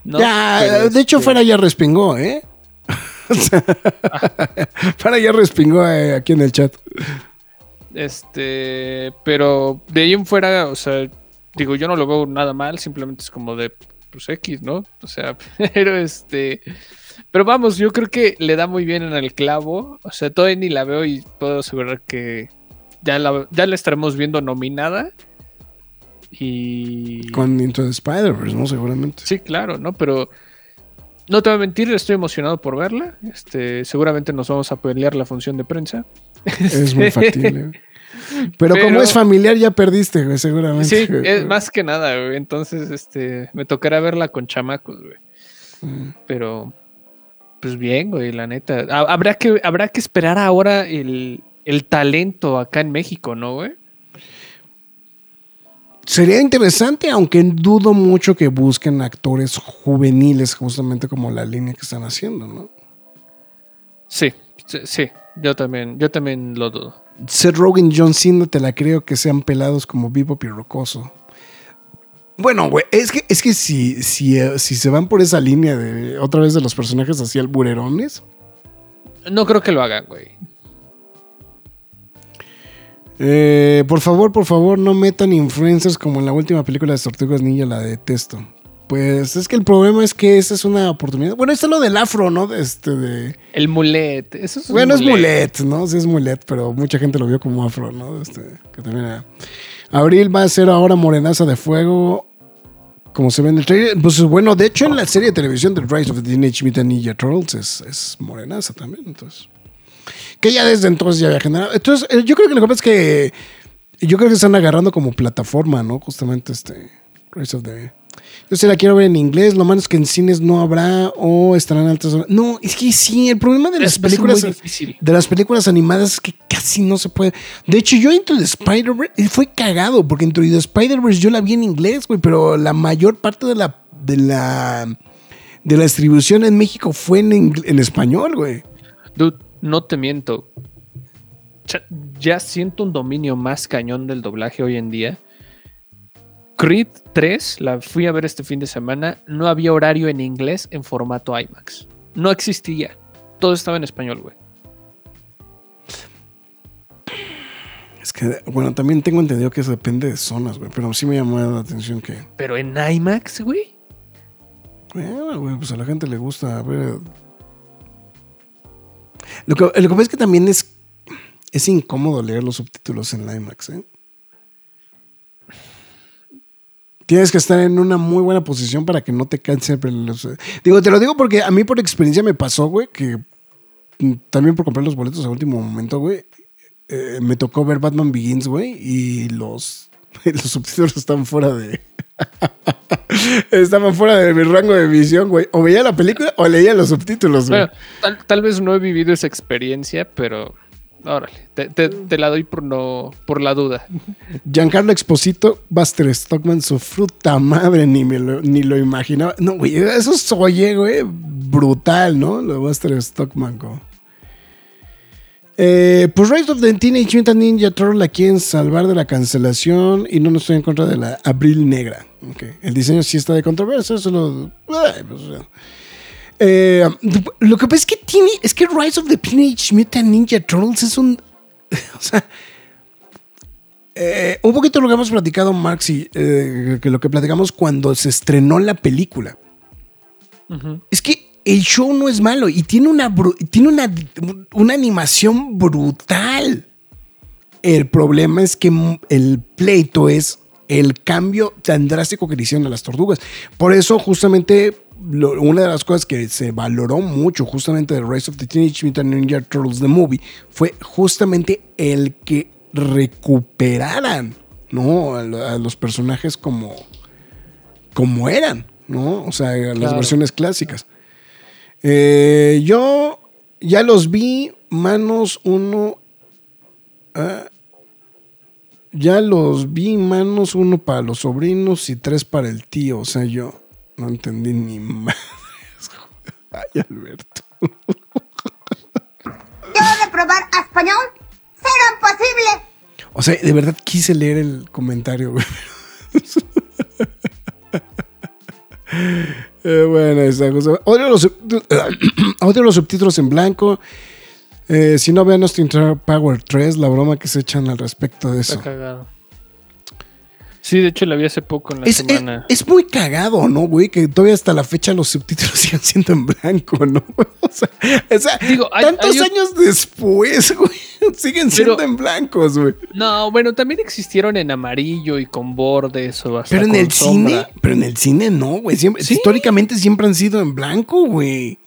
¿no? Ya, Pero, de hecho, este, fuera ya respingó, ¿eh? Fuera ya respingó eh, aquí en el chat. Este, pero de ahí en fuera, o sea, digo, yo no lo veo nada mal, simplemente es como de, pues X, ¿no? O sea, pero este, pero vamos, yo creo que le da muy bien en el clavo, o sea, todavía ni la veo y puedo asegurar que ya la, ya la estaremos viendo nominada. Y... Con Into the Spider-Verse, ¿no? Seguramente. Sí, claro, ¿no? Pero no te voy a mentir, estoy emocionado por verla. Este, seguramente nos vamos a pelear la función de prensa. Es muy factible. Pero, como Pero- es familiar, ya perdiste, güey, seguramente. Sí, es más que nada, güey. Entonces, este, me tocará verla con chamacos, güey. Mm. Pero, pues bien, güey, la neta. Ha- Habrá que, habrá que esperar ahora el, el talento acá en México, ¿no, güey? Sería interesante, aunque dudo mucho que busquen actores juveniles, justamente como la línea que están haciendo, ¿no? Sí, sí. Yo también, yo también lo dudo. Seth Rogen y John Cena te la creo que sean pelados como Bebop y Rocoso. Bueno, güey, es que, es que si, si, eh, si se van por esa línea de otra vez de los personajes así alburerones, No creo que lo hagan, güey. Eh, por favor, por favor, no metan influencers como en la última película de Tortugas Ninja, la detesto. Pues es que el problema es que esa es una oportunidad. Bueno, está lo del afro, ¿no? Este, de... El mulet. Eso es un Bueno, es mulet, ¿no? Sí es mulet, pero mucha gente lo vio como afro, ¿no? Este, que también era- Abril va a ser ahora morenaza de fuego, como se ve en el trailer. Pues bueno, de hecho en la serie de televisión de Rise of the Teenage Mutant Ninja Turtles es, es morenaza también, entonces. Que ya desde entonces ya había generado. Entonces, eh, yo creo que lo que pasa es que yo creo que están agarrando como plataforma, ¿no? Justamente este Rise of the... Yo sí la quiero ver en inglés, lo malo es que en cines no habrá o estarán altas horas. No, es que sí, el problema de las Es, películas de las películas animadas es que casi no se puede. De hecho, yo Into the Spider-Verse fue cagado porque Into the Spider-Verse yo la vi en inglés, güey, pero la mayor parte de la de la de la distribución en México fue en, en español, güey. Dude, no te miento. Ya siento un dominio más cañón del doblaje hoy en día. Creed 3, la fui a ver este fin de semana, no había horario en inglés en formato IMAX. No existía. Todo estaba en español, güey. Es que, bueno, también tengo entendido que eso depende de zonas, güey. Pero sí me llamó la atención que, Pero en IMAX, güey. bueno, güey, pues a la gente le gusta ver. Lo que, lo que pasa es que también es, es incómodo leer los subtítulos en IMAX, ¿eh? Tienes que estar en una muy buena posición para que no te canse. los- Digo, te lo digo porque a mí por experiencia me pasó, güey, que también por comprar los boletos a último momento, güey, eh, me tocó ver Batman Begins, güey, y los, los subtítulos estaban fuera de... estaban fuera de mi rango de visión, güey. O veía la película o leía los subtítulos, güey. Bueno, tal, tal vez no he vivido esa experiencia, pero órale, te, te- te la doy por, no, por la duda. Giancarlo Exposito, Buster Stockman, su fruta madre, ni, me lo, ni lo imaginaba. No, güey, eso es oye, güey, brutal, ¿no? Lo de Buster Stockman, go. Eh, pues Rise of the Teenage Mutant Ninja Turtle la quieren salvar de la cancelación y no, no estoy en contra de la Abril Negra. El diseño sí está de controversia, solo... pues, eh. Lo que pasa es que tiene, es que Rise of the Teenage Mutant Ninja Turtles es un... o sea... Eh, un poquito lo que hemos platicado, Max, y eh, que lo que platicamos cuando se estrenó la película. Es que el show no es malo y tiene una, tiene una, una animación brutal. El problema es que el pleito es el cambio tan drástico que le hicieron a las tortugas. Por eso, justamente, lo- una de las cosas que se valoró mucho justamente de Rise of the Teenage Mutant Ninja Turtles, The Movie, fue justamente el que recuperaran, ¿no? A, lo- a los personajes como, como eran, ¿no? O sea, las Claro. versiones clásicas. Eh, yo ya los vi, manos uno. ah, ya los vi, manos uno para los sobrinos y tres para el tío. O sea, yo no entendí ni más. Ay, Alberto. ¿Debo de probar a español? ¡Será imposible! O sea, de verdad quise leer el comentario, güey. Eh, bueno, esa cosa. Odio los, odio los subtítulos en blanco. Eh, si no vean Austin Power 3, la broma que se echan al respecto de Está eso. cagado. Sí, de hecho la vi hace poco en la Es, semana. es muy cagado, ¿no, güey? Que todavía hasta la fecha los subtítulos sigan siendo en blanco, ¿no? O sea, o sea, Digo, hay- tantos hay años después, güey, siguen siendo Pero- en blancos, güey. No, bueno, también existieron en amarillo y con bordes o hasta Pero en con el cine, pero en el cine no, güey. Siempre- ¿Sí? Históricamente siempre han sido en blanco, güey.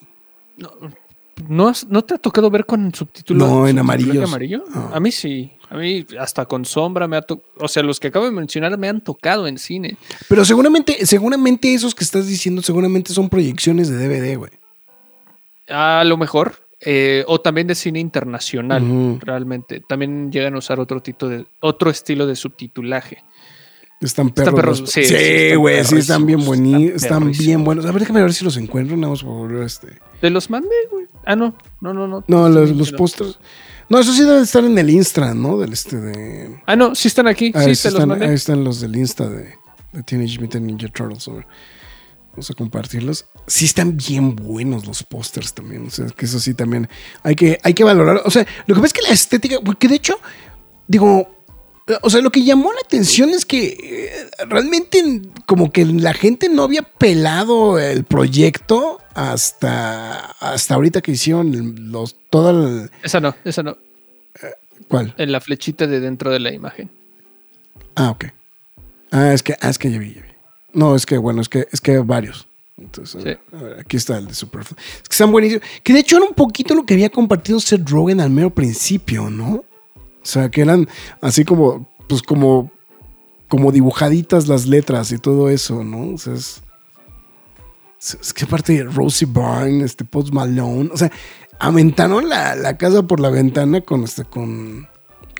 ¿No, has- ¿No te ha tocado ver con subtítulos? No, en amarillos. amarillo? No. A mí sí. A mí hasta con sombra me ha tocado. O sea, los que acabo de mencionar me han tocado en cine. Pero seguramente, seguramente esos que estás diciendo, seguramente son proyecciones de DVD, güey. A lo mejor. eh, o también de cine internacional, realmente. También llegan a usar otro, tipo de, otro estilo de subtitulaje. Están perros. perros, sí, güey, sí, están bien buenos. están Están bien buenos. A ver, déjame ver si los encuentro. Nada más por este. ¿Te los mandé, güey? Ah, no. No, no, no. No, los, los pósters. No, eso sí deben estar en el Insta, ¿no? Del este de. Ah, no, sí están aquí. Ah, sí, ahí, te los están, mandé. ahí están los del Insta de, de Teenage Mutant Ninja Turtles. Vamos a compartirlos. Sí están bien buenos los pósters también. O sea, que eso sí también hay que, hay que valorar. O sea, lo que pasa es que la estética, porque de hecho, digo, o sea, lo que llamó la atención es que eh, realmente como que la gente no había pelado el proyecto hasta, hasta ahorita que hicieron los, toda el, Esa no, esa no. ¿cuál? En la flechita de dentro de la imagen. Ah, ok. Ah, es que, ah, es que ya vi, ya vi. No, es que, bueno, es que, es que varios. Entonces, a Sí. a ver, aquí está el de Superfly. Es que están buenísimos. Que de hecho era un poquito lo que había compartido Seth Rogen al mero principio, ¿no? O sea, que eran así como, pues como, como dibujaditas las letras y todo eso, ¿no? O sea, es, es- que aparte de Rosie Byrne, este Post Malone, o sea, aventaron la, la casa por la ventana con este, con,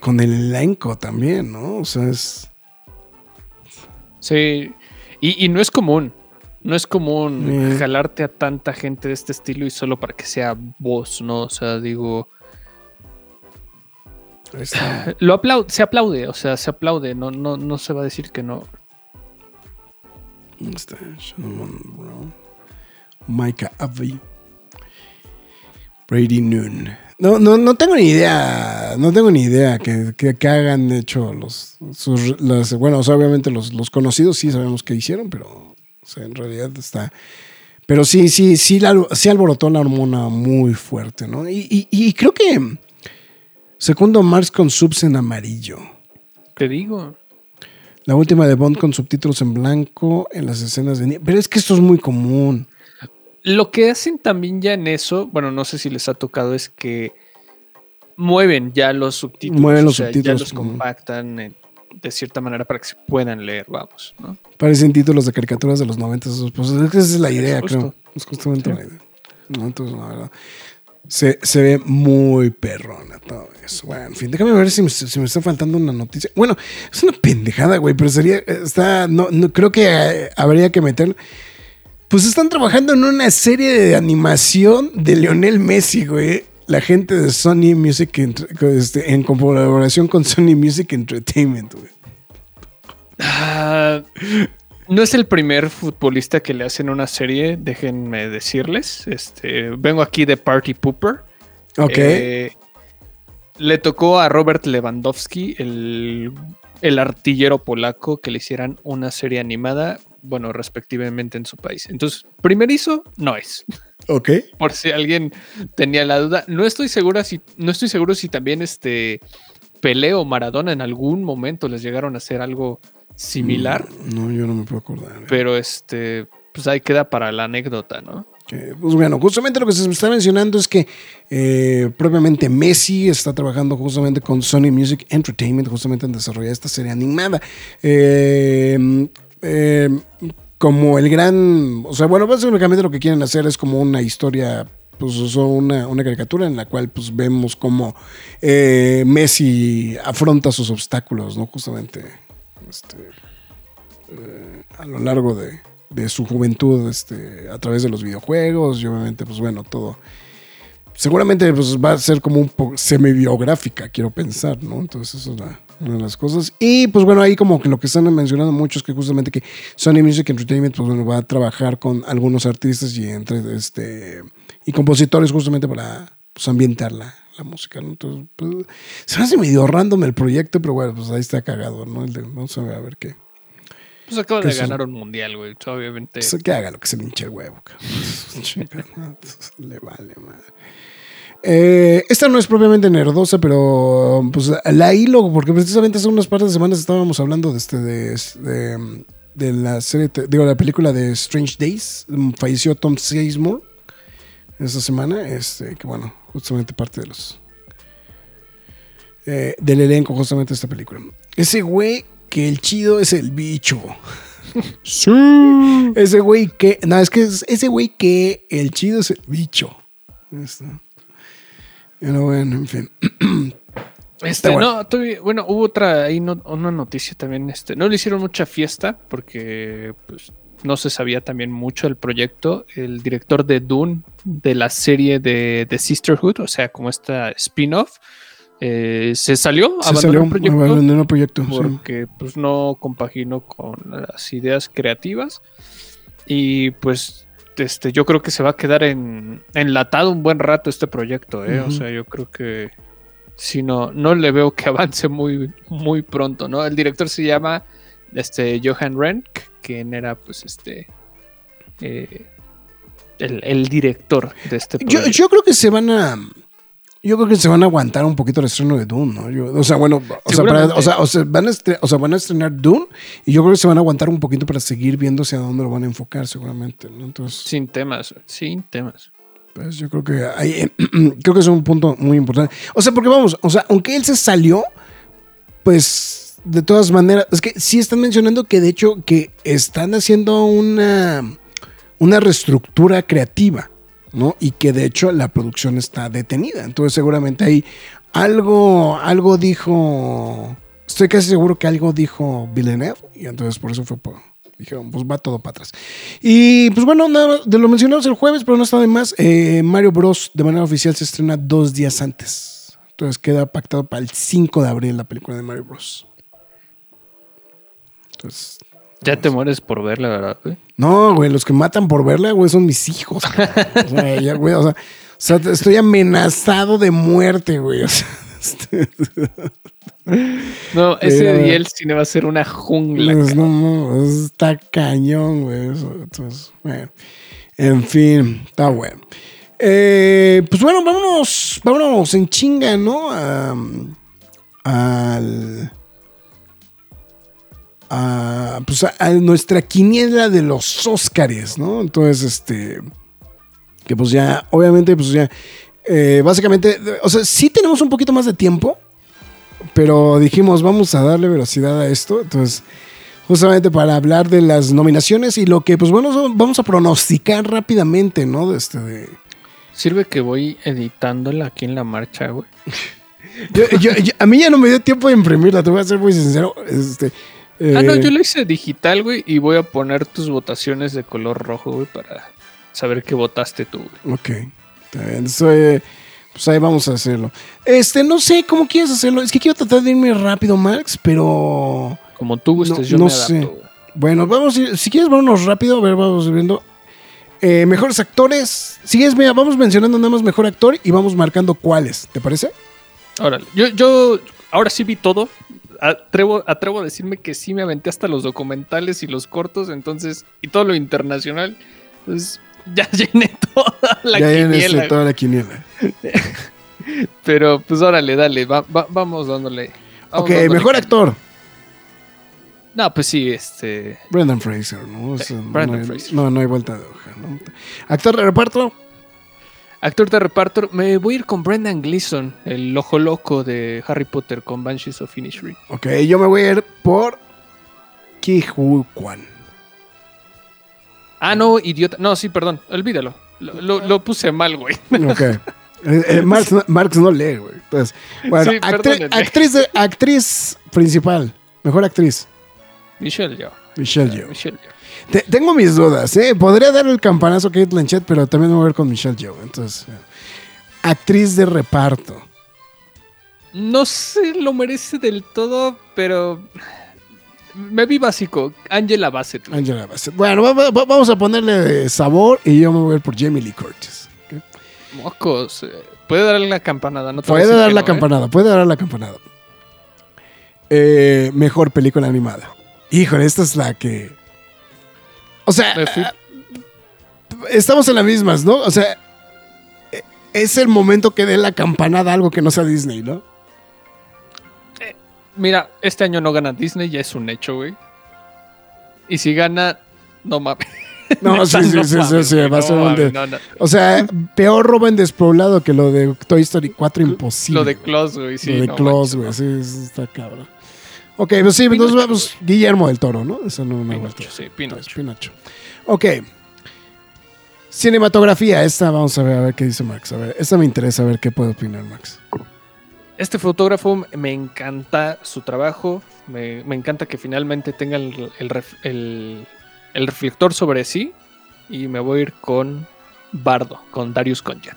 con el elenco también, ¿no? O sea, es... Sí. Y, y no es común. No es común Eh. jalarte a tanta gente de este estilo y solo para que sea vos, ¿no? O sea, digo, está. lo aplaude, se aplaude, o sea, se aplaude, no, no, no se va a decir que no. Está. Shannon Brown. Micah Abbey. Brady Noon. No, no, no tengo ni idea. No tengo ni idea que, que, que hagan hecho los, sus, las- bueno, o sea, obviamente los, los conocidos sí sabemos qué hicieron, pero o sea, en realidad está. Pero sí, sí, sí, la- sí alborotó la hormona muy fuerte, ¿no? Y, y- y creo que segundo Mars con subs en amarillo. Te digo. La última de Bond con subtítulos en blanco en las escenas de... Pero es que esto es muy común. Lo que hacen también ya en eso, bueno, no sé si les ha tocado, es que mueven ya los subtítulos. Mueven o los sea, subtítulos, Ya los compactan en- de cierta manera para que se puedan leer, vamos, ¿no? Parecen títulos de caricaturas de los 90. Esos, pues, esa es la idea, creo. Es justamente Sí. la idea. No, entonces, la verdad. Se, se ve muy perrona todo eso. Bueno, en fin, déjame ver si me, si me está faltando una noticia. Bueno, es una pendejada, güey, pero sería. Está. No, no creo que eh, habría que meterlo. Pues están trabajando en una serie de animación de Lionel Messi, güey. La gente de Sony Music este, en colaboración con Sony Music Entertainment, güey. Ah, no es el primer futbolista que le hacen una serie, déjenme decirles. Este, vengo aquí de Party Pooper. Ok. Eh, le tocó a Robert Lewandowski, el, el artillero polaco, que le hicieran una serie animada, bueno, respectivamente en su país. Entonces, primerizo no es. ok. Por si alguien tenía la duda. No estoy segura si, no estoy seguro si también este Pelé o Maradona en algún momento les llegaron a hacer algo similar. No, yo no me puedo acordar. Pero este, pues ahí queda para la anécdota, ¿no? Que, pues bueno, justamente lo que se está mencionando es que eh, propiamente Messi está trabajando justamente con Sony Music Entertainment, justamente en desarrollar esta serie animada. Eh, eh, como el gran, o sea, bueno, básicamente lo que quieren hacer es como una historia, pues una, una caricatura en la cual pues vemos cómo eh, Messi afronta sus obstáculos, ¿no? Justamente este, eh, a lo largo de, su juventud este, a través de los videojuegos y obviamente pues bueno todo. Seguramente pues va a ser como un poco semi-biográfica quiero pensar no entonces eso es una de las cosas. Y pues bueno ahí como que lo que están mencionando mucho es que justamente que Sony Music Entertainment pues bueno va a trabajar con algunos artistas y entre este y compositores justamente para pues ambientar la, música ¿no? entonces pues, se me hace medio random el proyecto pero bueno pues ahí está cagado no El de- vamos a ver, a ver qué Pues acaba de ganar un mundial, güey. Obviamente. pues, que haga lo que se le hinche el huevo. cabrón. Le vale madre. Eh, esta no es propiamente nerdosa, pero pues la hilo, porque precisamente hace unas partes de semanas estábamos hablando de este de, de, de la serie, digo, la película de Strange Days. Falleció Tom Sizemore esta semana, este, que bueno, justamente parte de los eh, del elenco justamente de esta película. Ese güey que el chido es el bicho. Ese güey que. No, es que es ese güey que el chido es el bicho. Esto. Pero bueno, en fin. Este, bueno. no, todavía- bueno, hubo otra ahí, no- una noticia también. Este, no le hicieron mucha fiesta porque pues, no se sabía también mucho del proyecto. El director de Dune, de la serie de, de Sisterhood, o sea, como esta spin-off, eh, se salió, Se abandonó salió el proyecto abandonó el proyecto. sí. porque pues, no compaginó con las ideas creativas. Y pues este, yo creo que se va a quedar en, enlatado un buen rato este proyecto. ¿eh? O sea, yo creo que si no, no le veo que avance muy, muy pronto, ¿no? El director se llama este, Johan Renck, quien era pues este eh, el, el director de este Yo, yo creo que se van a. Yo creo que se van a aguantar un poquito el estreno de Dune, ¿no? Yo- o sea, bueno, o sea, para- o, sea, o sea, van a o sea, van a estrenar Dune y yo creo que se van a aguantar un poquito para seguir viendo hacia dónde lo van a enfocar, seguramente, ¿no? Entonces, Sin temas, sin temas. Pues yo creo que ahí, creo que es un punto muy importante. O sea, porque vamos, o sea, aunque él se salió, pues de todas maneras, es que sí están mencionando que de hecho que están haciendo una, una reestructura creativa, ¿no? Y que de hecho la producción está detenida. Entonces seguramente ahí algo, algo dijo, estoy casi seguro que algo dijo Villeneuve y entonces por eso fue por, dijeron, pues va todo para atrás. Y pues bueno, nada de lo mencionamos el jueves, pero no está de más. eh, Mario Bros. de manera oficial se estrena dos días antes. Entonces queda pactado para el 5 de abril la película de Mario Bros. Entonces, Ya te mueres por ver, la verdad, güey. no, güey, los que matan por verla, güey, son mis hijos. O sea, ya, güey, o sea, o sea, estoy amenazado de muerte, güey. O sea, este- No, ese Mira, día el cine va a ser una jungla. Pues, no, no, está cañón, güey. Entonces, bueno. En fin, está bueno. Eh, pues bueno, vámonos, vámonos en chinga, ¿no? A, al. A, pues a, a nuestra quiniela de los Óscares, ¿no? Entonces, este. Que pues ya, obviamente, pues ya. eh, básicamente, o sea, sí tenemos un poquito más de tiempo pero dijimos, vamos a darle velocidad a esto. Entonces, justamente para hablar de las nominaciones y lo que, pues bueno, vamos a pronosticar rápidamente, ¿no? De este, de- Sirve que voy editándola aquí en la marcha, güey. Yo- yo- yo- a mí ya no me dio tiempo de imprimirla, te voy a ser muy sincero. Este, Ah, no, eh, yo lo hice digital, güey, y voy a poner tus votaciones de color rojo, güey, para saber qué votaste tú, güey. Ok, está bien. Eh, pues ahí vamos a hacerlo. Este, no sé cómo quieres hacerlo. Es que quiero tratar de irme rápido, Max, pero. Como tú gustes, No- yo no me sé. adapto, güey. Bueno, vamos a ir- si quieres, vámonos rápido, a ver, vamos viendo. Eh, mejores actores. Si quieres, mira, vamos mencionando nada más mejor actor y vamos marcando cuáles, ¿te parece? Órale. Yo, yo ahora sí vi todo. Atrevo, atrevo a decirme que sí me aventé hasta los documentales y los cortos, entonces, y todo lo internacional. Entonces, ya llené toda la ya quiniela. este, toda la quiniela. Pero, pues, órale, dale, va- va- vamos dándole. vamos ok, dándole mejor actor. No, pues sí, este. Brendan Fraser, ¿no? O sea, Brendan no, hay, Fraser. no, no hay vuelta de hoja, ¿no? Actor de reparto. Actor de reparto, me voy a ir con Brendan Gleeson, el ojo loco de Harry Potter con Banshees of Inisherin. Ok, yo me voy a ir por Ki Hu Kwan. Ah, no, idiota. No, sí, perdón, olvídalo. Lo, lo- lo puse mal, güey. Ok. Eh, eh, Marx, no- Marx no lee, güey. Entonces, bueno, Sí, actri- perdónenme. actriz, de- actriz principal. Mejor actriz. Michelle Yeoh. Michelle Yeoh. Michelle Yeoh. Te- tengo mis dudas, ¿eh? Podría dar el campanazo a Kate Blanchett, pero también me voy a ver con Michelle Yeoh. Entonces, eh, actriz de reparto. No se lo merece del todo, pero me vi básico. Angela Bassett. Angela Bassett. Bueno, va- va- va- vamos a ponerle sabor y yo me voy a ir por Jamie Lee Curtis. Mocos. eh, Puede darle la campanada. No te Puede dar la no, ¿eh? campanada, puede dar la campanada. Eh, mejor película animada. Híjole, esta es la que. O sea, fui- estamos en las mismas, ¿no? O sea, eh, es el momento que dé la campanada a algo que no sea Disney, ¿no? Mira, este año no gana Disney, ya es un hecho, güey. Y si gana, no mames. No, sí, sí, sí, sí, sí, va a ser un. O sea, peor robo en despoblado que lo de Toy Story 4, imposible. Lo de Klaus, güey, sí. lo de Claus, güey, sí, está cabrón. Ok, pues sí, entonces vamos, Guillermo del Toro, ¿no? Eso no me. Pinocho, sí, Pinocho. Pinocho. Ok. Cinematografía, esta vamos a ver, a ver qué dice Max. A ver, esta me interesa a ver qué puede opinar Max. Este fotógrafo me encanta su trabajo. Me, me encanta que finalmente tenga el, el ref- el- el reflector sobre sí. Y me voy a ir con Bardo, con Darius Conjat.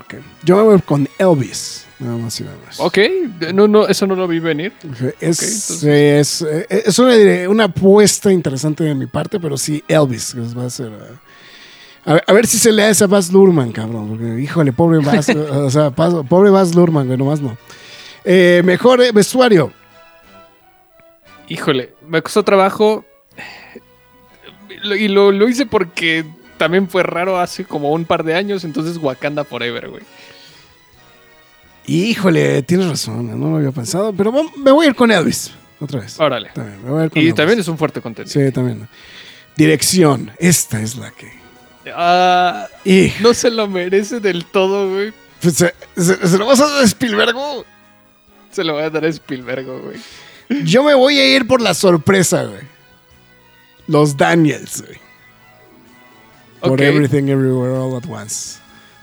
Ok. Yo me voy con Elvis, nada más y nada más. Ok, no, no, eso no lo vi venir. Ok, Es, entonces- es, eh, es una, una apuesta interesante de mi parte, pero sí, Elvis. va a ser. eh, a ver, a ver si se le hace a Baz Luhrmann, cabrón. Porque, híjole, pobre Baz. o sea, pobre Baz Luhrmann, güey, nomás no. Eh, mejor vestuario. Híjole, me costó trabajo. Y lo, lo hice porque también fue raro hace como un par de años. Entonces, Wakanda Forever, güey. Híjole, tienes razón, no lo había pensado, pero me voy a ir con Elvis. Otra vez. Órale. También, me voy a ir con Y Elvis. también es un fuerte contenido. Sí, también. Dirección. Esta es la que. Ah, Y no se lo merece del todo, güey. pues, se, se- se lo vas a dar a Spielberg. Se lo voy a dar a Spielberg, güey. Yo me voy a ir por la sorpresa, güey. Los Daniels, güey. Por Everything Everywhere All at Once.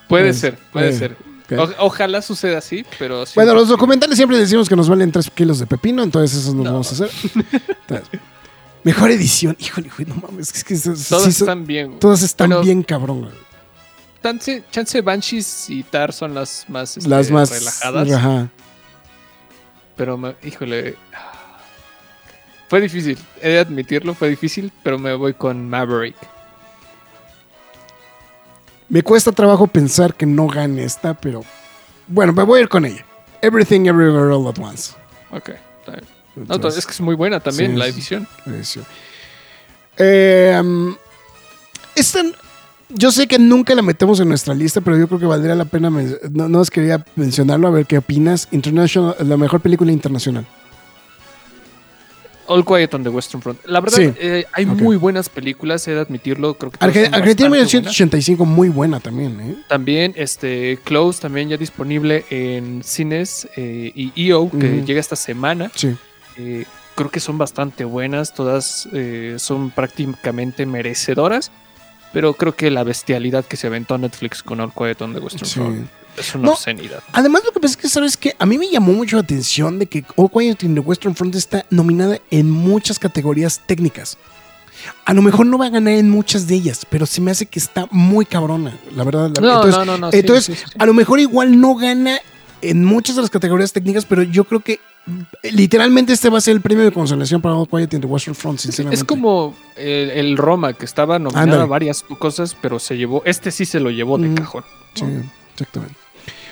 Puede Pues, ser, puede eh, ser. O- ojalá suceda así, pero sí. Bueno, los documentales siempre decimos que nos valen 3 kilos de pepino, entonces esos nos No. vamos a hacer. Entonces, Mejor edición. Híjole, güey, no mames. Es que Todas sí están bien. güey. todas están bien cabrón, güey. Chance, chance Banshees y Tar son las más, este, Las más relajadas. Ajá. Pero, me- híjole. Fue difícil. He de admitirlo, fue difícil, pero me voy con Maverick. Me cuesta trabajo pensar que no gane esta, pero bueno, me voy a ir con ella. Everything Everywhere All at Once. Ok, está bien. No, Entonces, es que es muy buena también Sí, la edición. edición. Eh, um, esta, yo sé que nunca la metemos en nuestra lista, pero yo creo que valdría la pena. No, no os quería mencionarlo, a ver qué opinas. International, la mejor película internacional. All Quiet on the Western Front. La verdad, Sí. eh, hay muy buenas películas, he de admitirlo. Creo que Argentina bastante buenas. 1985, muy buena también, ¿eh? También este Close, también ya disponible en cines eh, y EO, que llega esta semana. Sí. Eh, creo que son bastante buenas, todas son prácticamente merecedoras. Pero creo que la bestialidad que se aventó Netflix con All Quiet on the Western Sí. Front es una No. obscenidad. Además, lo que pasa es que, ¿sabes que A mí me llamó mucho la atención de que All Quiet in the Western Front está nominada en muchas categorías técnicas. A lo mejor no va a ganar en muchas de ellas, pero se me hace que está muy cabrona, la verdad. la- No, entonces, no, no, entonces sí, sí, sí. a lo mejor igual no gana en muchas de las categorías técnicas, pero yo creo que literalmente este va a ser el premio de consolación para All Quiet in the Western Front, sinceramente. Es como el, el Roma, que estaba nominado Ándale. a varias cosas, pero se llevó, este sí se lo llevó de cajón. Sí, exactamente.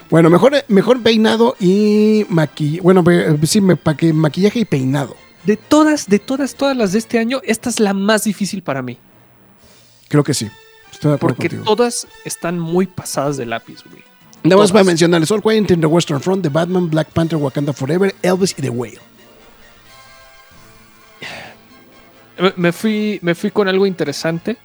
Bueno, mejor, mejor peinado y maquillaje. Bueno, sí, que maquillaje y peinado. De todas, de todas, todas las de este año, esta es la más difícil para mí. Creo que sí. Estoy de acuerdo Porque contigo. todas están muy pasadas de lápiz, güey. Nada más para mencionarles: All Quiet in the Western Front, The Batman, Black Panther, Wakanda Forever, Elvis y The Whale. Me fui, me fui con algo interesante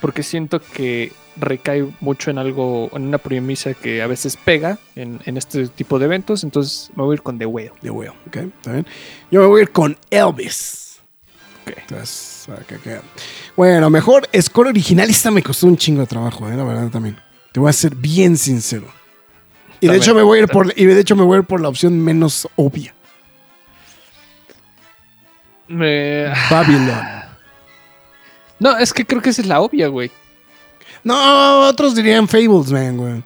porque siento que recae mucho en algo, en una premisa que a veces pega en, en este tipo de eventos. Entonces me voy a ir con The Whale. The Whale, ¿ok? ¿Está bien? Yo me voy a ir con Elvis. Ok. Entonces. Bueno, mejor score original. Esta me costó un chingo de trabajo, eh, la verdad también. Te voy a ser bien sincero. Y de También, hecho me voy a ir por, y de hecho me voy a ir por la opción menos obvia. Me- Babylon. No, es que creo que esa es la obvia, güey. No, otros dirían Fables, man, güey.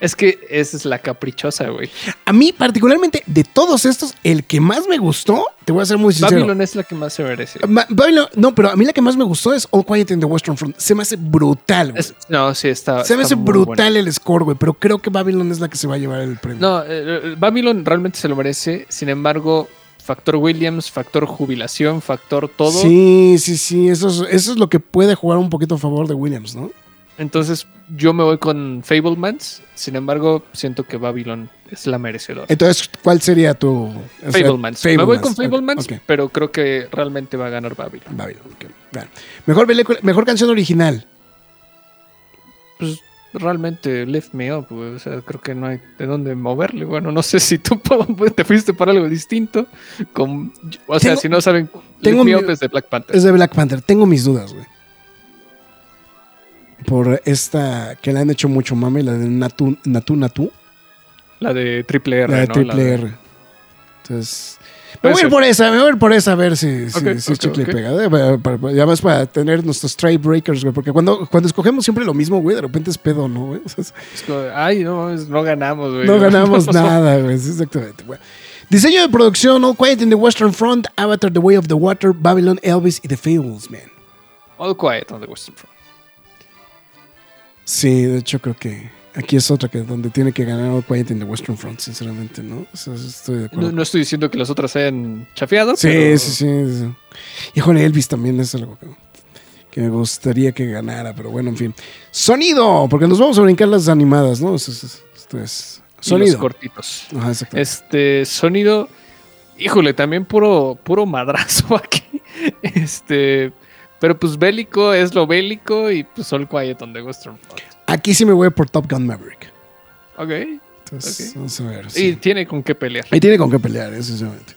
Es que esa es la caprichosa, güey. A mí, particularmente, de todos estos, el que más me gustó, te voy a ser muy sincero. Babylon es la que más se merece. Babylon- no, pero a mí la que más me gustó es All Quiet in the Western Front. Se me hace brutal, güey. Es- no, sí, está. Se me está hace brutal buena. el score, güey. Pero creo que Babylon es la que se va a llevar el premio. No, eh, eh, Babylon realmente se lo merece. Sin embargo, factor Williams, factor jubilación, factor todo. Sí, sí, sí. Eso es, eso es lo que puede jugar un poquito a favor de Williams, ¿no? Entonces, yo me voy con Fablemans. Sin embargo, siento que Babylon es la merecedora. Entonces, ¿cuál sería tu. sea, Fablemans. Me voy con Fablemans, ok. pero creo que realmente va a ganar Babylon. Babylon. Mejor, película- mejor canción original. Pues realmente Lift Me Up, güey. O sea, creo que no hay de dónde moverle. Bueno, no sé si tú te fuiste para algo distinto. Con, o sea, si no saben, Lift Me mi- Up es de Black Panther. Es de Black Panther. Tengo mis dudas, güey. Por esta que le han hecho mucho mame, la de Natu Natu Natu. La de Triple R, la de ¿no? Triple de- R. Entonces. Me voy a ir por esa, me voy a ir por esa a ver si, si, Ok, si ok, chicle y ok. pega. ¿eh? Para- para- para- ya más para tener nuestros trade breakers, güey. Porque cuando, cuando escogemos siempre lo mismo, güey, de repente es pedo, ¿no, güey? Es- como, Ay, no, no ganamos, güey. no ganamos nada, güey. Exactamente. Bueno. Diseño de producción: All Quiet in the Western Front, Avatar, The Way of the Water, Babylon, Elvis y The Fables, man. All Quiet on the Western Front. Sí, de hecho creo que aquí es otra que donde tiene que ganar All Quiet in the Western Front, sinceramente, ¿no? O sea, estoy de acuerdo. No, no estoy diciendo que las otras se hayan chafeado. sí, pero- sí, sí, sí. Híjole, Elvis también es algo que, que me gustaría que ganara, pero bueno, en fin. Sonido, porque nos vamos a brincar las animadas, ¿no? Esto es, esto es- y los sonido. cortitos. Ajá, exacto. Este sonido, híjole, también puro, puro madrazo aquí. Este, pero pues bélico es lo bélico y pues All Quiet on the Western Front. Aquí sí me voy por Top Gun Maverick. Ok. Entonces, vamos a ver. Y tiene con qué pelear. Ahí tiene con qué pelear, eso sinceramente.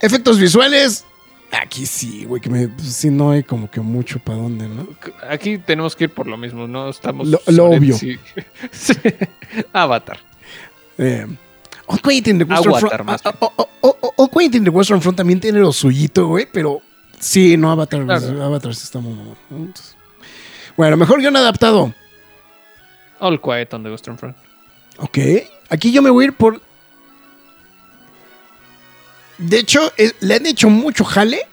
Efectos visuales. Aquí sí, güey, que me, pues, sí no hay como que mucho para dónde, ¿no? Aquí tenemos que ir por lo mismo, ¿no? Estamos. Lo- lo obvio. sí. Sí. Avatar. Eh, All Quiet in the Western Front. más oh, oh, oh, All Quiet in the Western Front también tiene lo suyito, güey, pero Sí, no, Avatar. Claro. Avatar sí está muy mamón, ¿no? Entonces, bueno, mejor guion adaptado. All Quiet on the Western Front. Ok. Aquí yo me voy a ir por. De hecho, es- le han hecho mucho jale.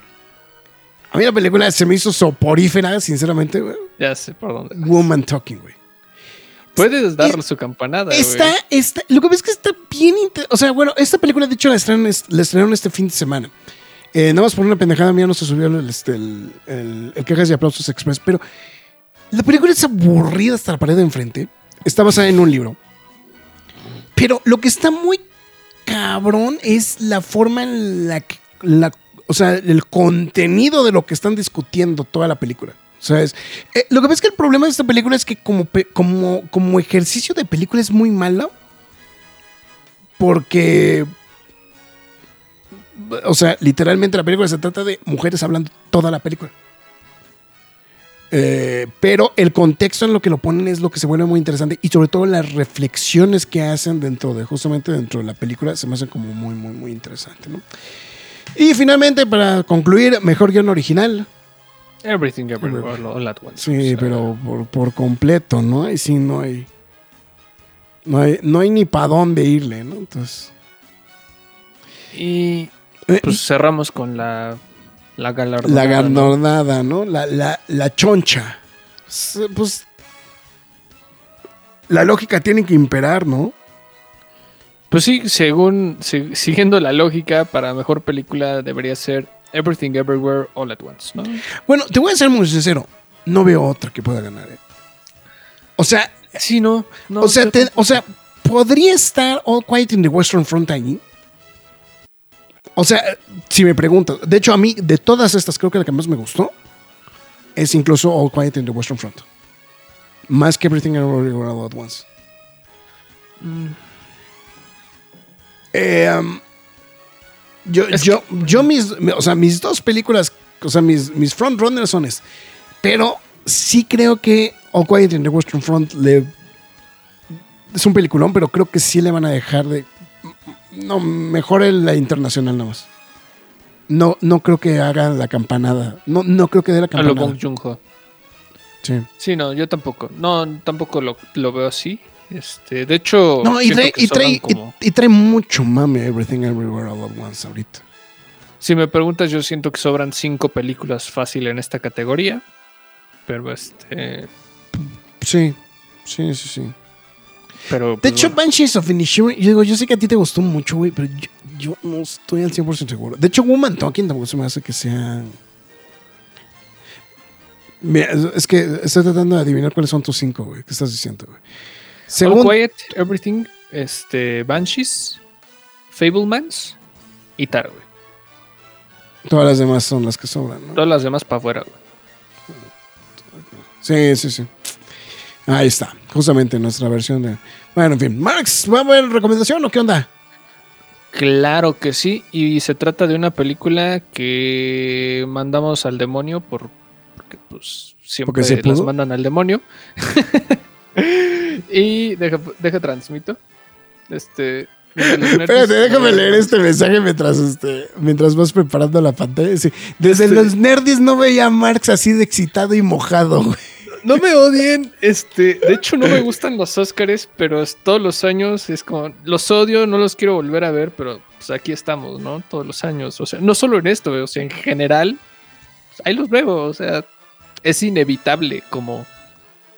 A mí la película se me hizo soporífera, sinceramente. güey. Ya sé por dónde. vas. Woman Talking, güey. Puedes darle es- su campanada, güey. Está, está, lo que ves es que está bien. O sea, bueno, esta película, de hecho, la estrenaron, es- la estrenaron este fin de semana. Eh, nada más por una pendejada mía no se subió el, este, el, el- el Quejas y Aplausos Express, pero la película es aburrida hasta la pared de enfrente. Está basada en un libro. Pero lo que está muy cabrón es la forma en la que. la- o sea, el contenido de lo que están discutiendo toda la película. O sea, es- eh, lo que pasa es que el problema de esta película es que como, como, como ejercicio de película es muy malo. Porque. O sea, literalmente la película se trata de mujeres hablando toda la película. Eh, pero el contexto en lo que lo ponen es lo que se vuelve muy interesante y sobre todo las reflexiones que hacen dentro de justamente dentro de la película se me hacen como muy muy muy interesante ¿no? y finalmente para concluir mejor guion original Everything Everywhere All, all at Once. sí pero por, por completo no y sí no hay no hay no hay ni para dónde irle no entonces Y pues cerramos con la, la galardonada. la ¿no? galardonada no la, la, la choncha pues la lógica tiene que imperar no Pues sí, según si- siguiendo la lógica, para mejor película debería ser Everything Everywhere All at Once, ¿no? Bueno, te voy a ser muy sincero. No veo otra que pueda ganar. ¿eh? O sea, Sí, no. no o, sea te- o sea, podría estar All Quiet in the Western Front ahí. O sea, si me preguntas, de hecho a mí de todas estas creo que la que más me gustó es incluso All Quiet in the Western Front. Más que Everything Everywhere All at Once. Mm. Eh, um, yo, Es yo, yo mis, o sea, mis dos películas, o sea, mis, mis frontrunners son es. Pero sí creo que All Quiet in the Western Front le es un peliculón, pero creo que sí le van a dejar de no mejor la internacional nada más. No, no creo que haga la campanada. No, no creo que dé la A lo campanada. Bong Joon-ho. Sí. Sí, no, yo tampoco. No, tampoco lo, lo veo así. Este, de hecho, No, y trae, y, trae, y- y trae mucho mame Everything Everywhere All at Once ahorita. Si me preguntas, yo siento que sobran cinco películas fácil en esta categoría. Pero este. Sí, sí, sí, sí. Pero. De pues, hecho, bueno. Banshees of Inisherin, yo digo, yo sé que a ti te gustó mucho, güey, pero yo, yo no estoy al 100% seguro. De hecho, Woman Talking tampoco se me hace que sea... Mira, es- que estoy tratando de adivinar cuáles son tus cinco, güey. ¿Qué estás diciendo, güey? All Según... Quiet, Everything, este, Banshees, Fablemans y Tar, güey. Todas las demás son las que sobran, ¿no? Todas las demás para afuera, güey. Sí, sí, sí. Ahí está, justamente nuestra versión de... Bueno, en fin. Marx, ¿va a haber recomendación o qué onda? Claro que sí, y se trata de una película que mandamos al demonio por porque pues siempre se las mandan al demonio. y deja, deja transmito. Este nerds- Espérate, déjame leer este mensaje mientras, este, mientras vas preparando la pantalla. Sí, Desde Este- los nerdis no veía a Marx así de excitado y mojado, güey. No me odien, este, de hecho no me gustan los Óscares, pero todos los años es como, los odio, no los quiero volver a ver, pero pues aquí estamos, ¿no? Todos los años, o sea, no solo en esto, o sea, en general, pues, ahí los veo, o sea, es inevitable como,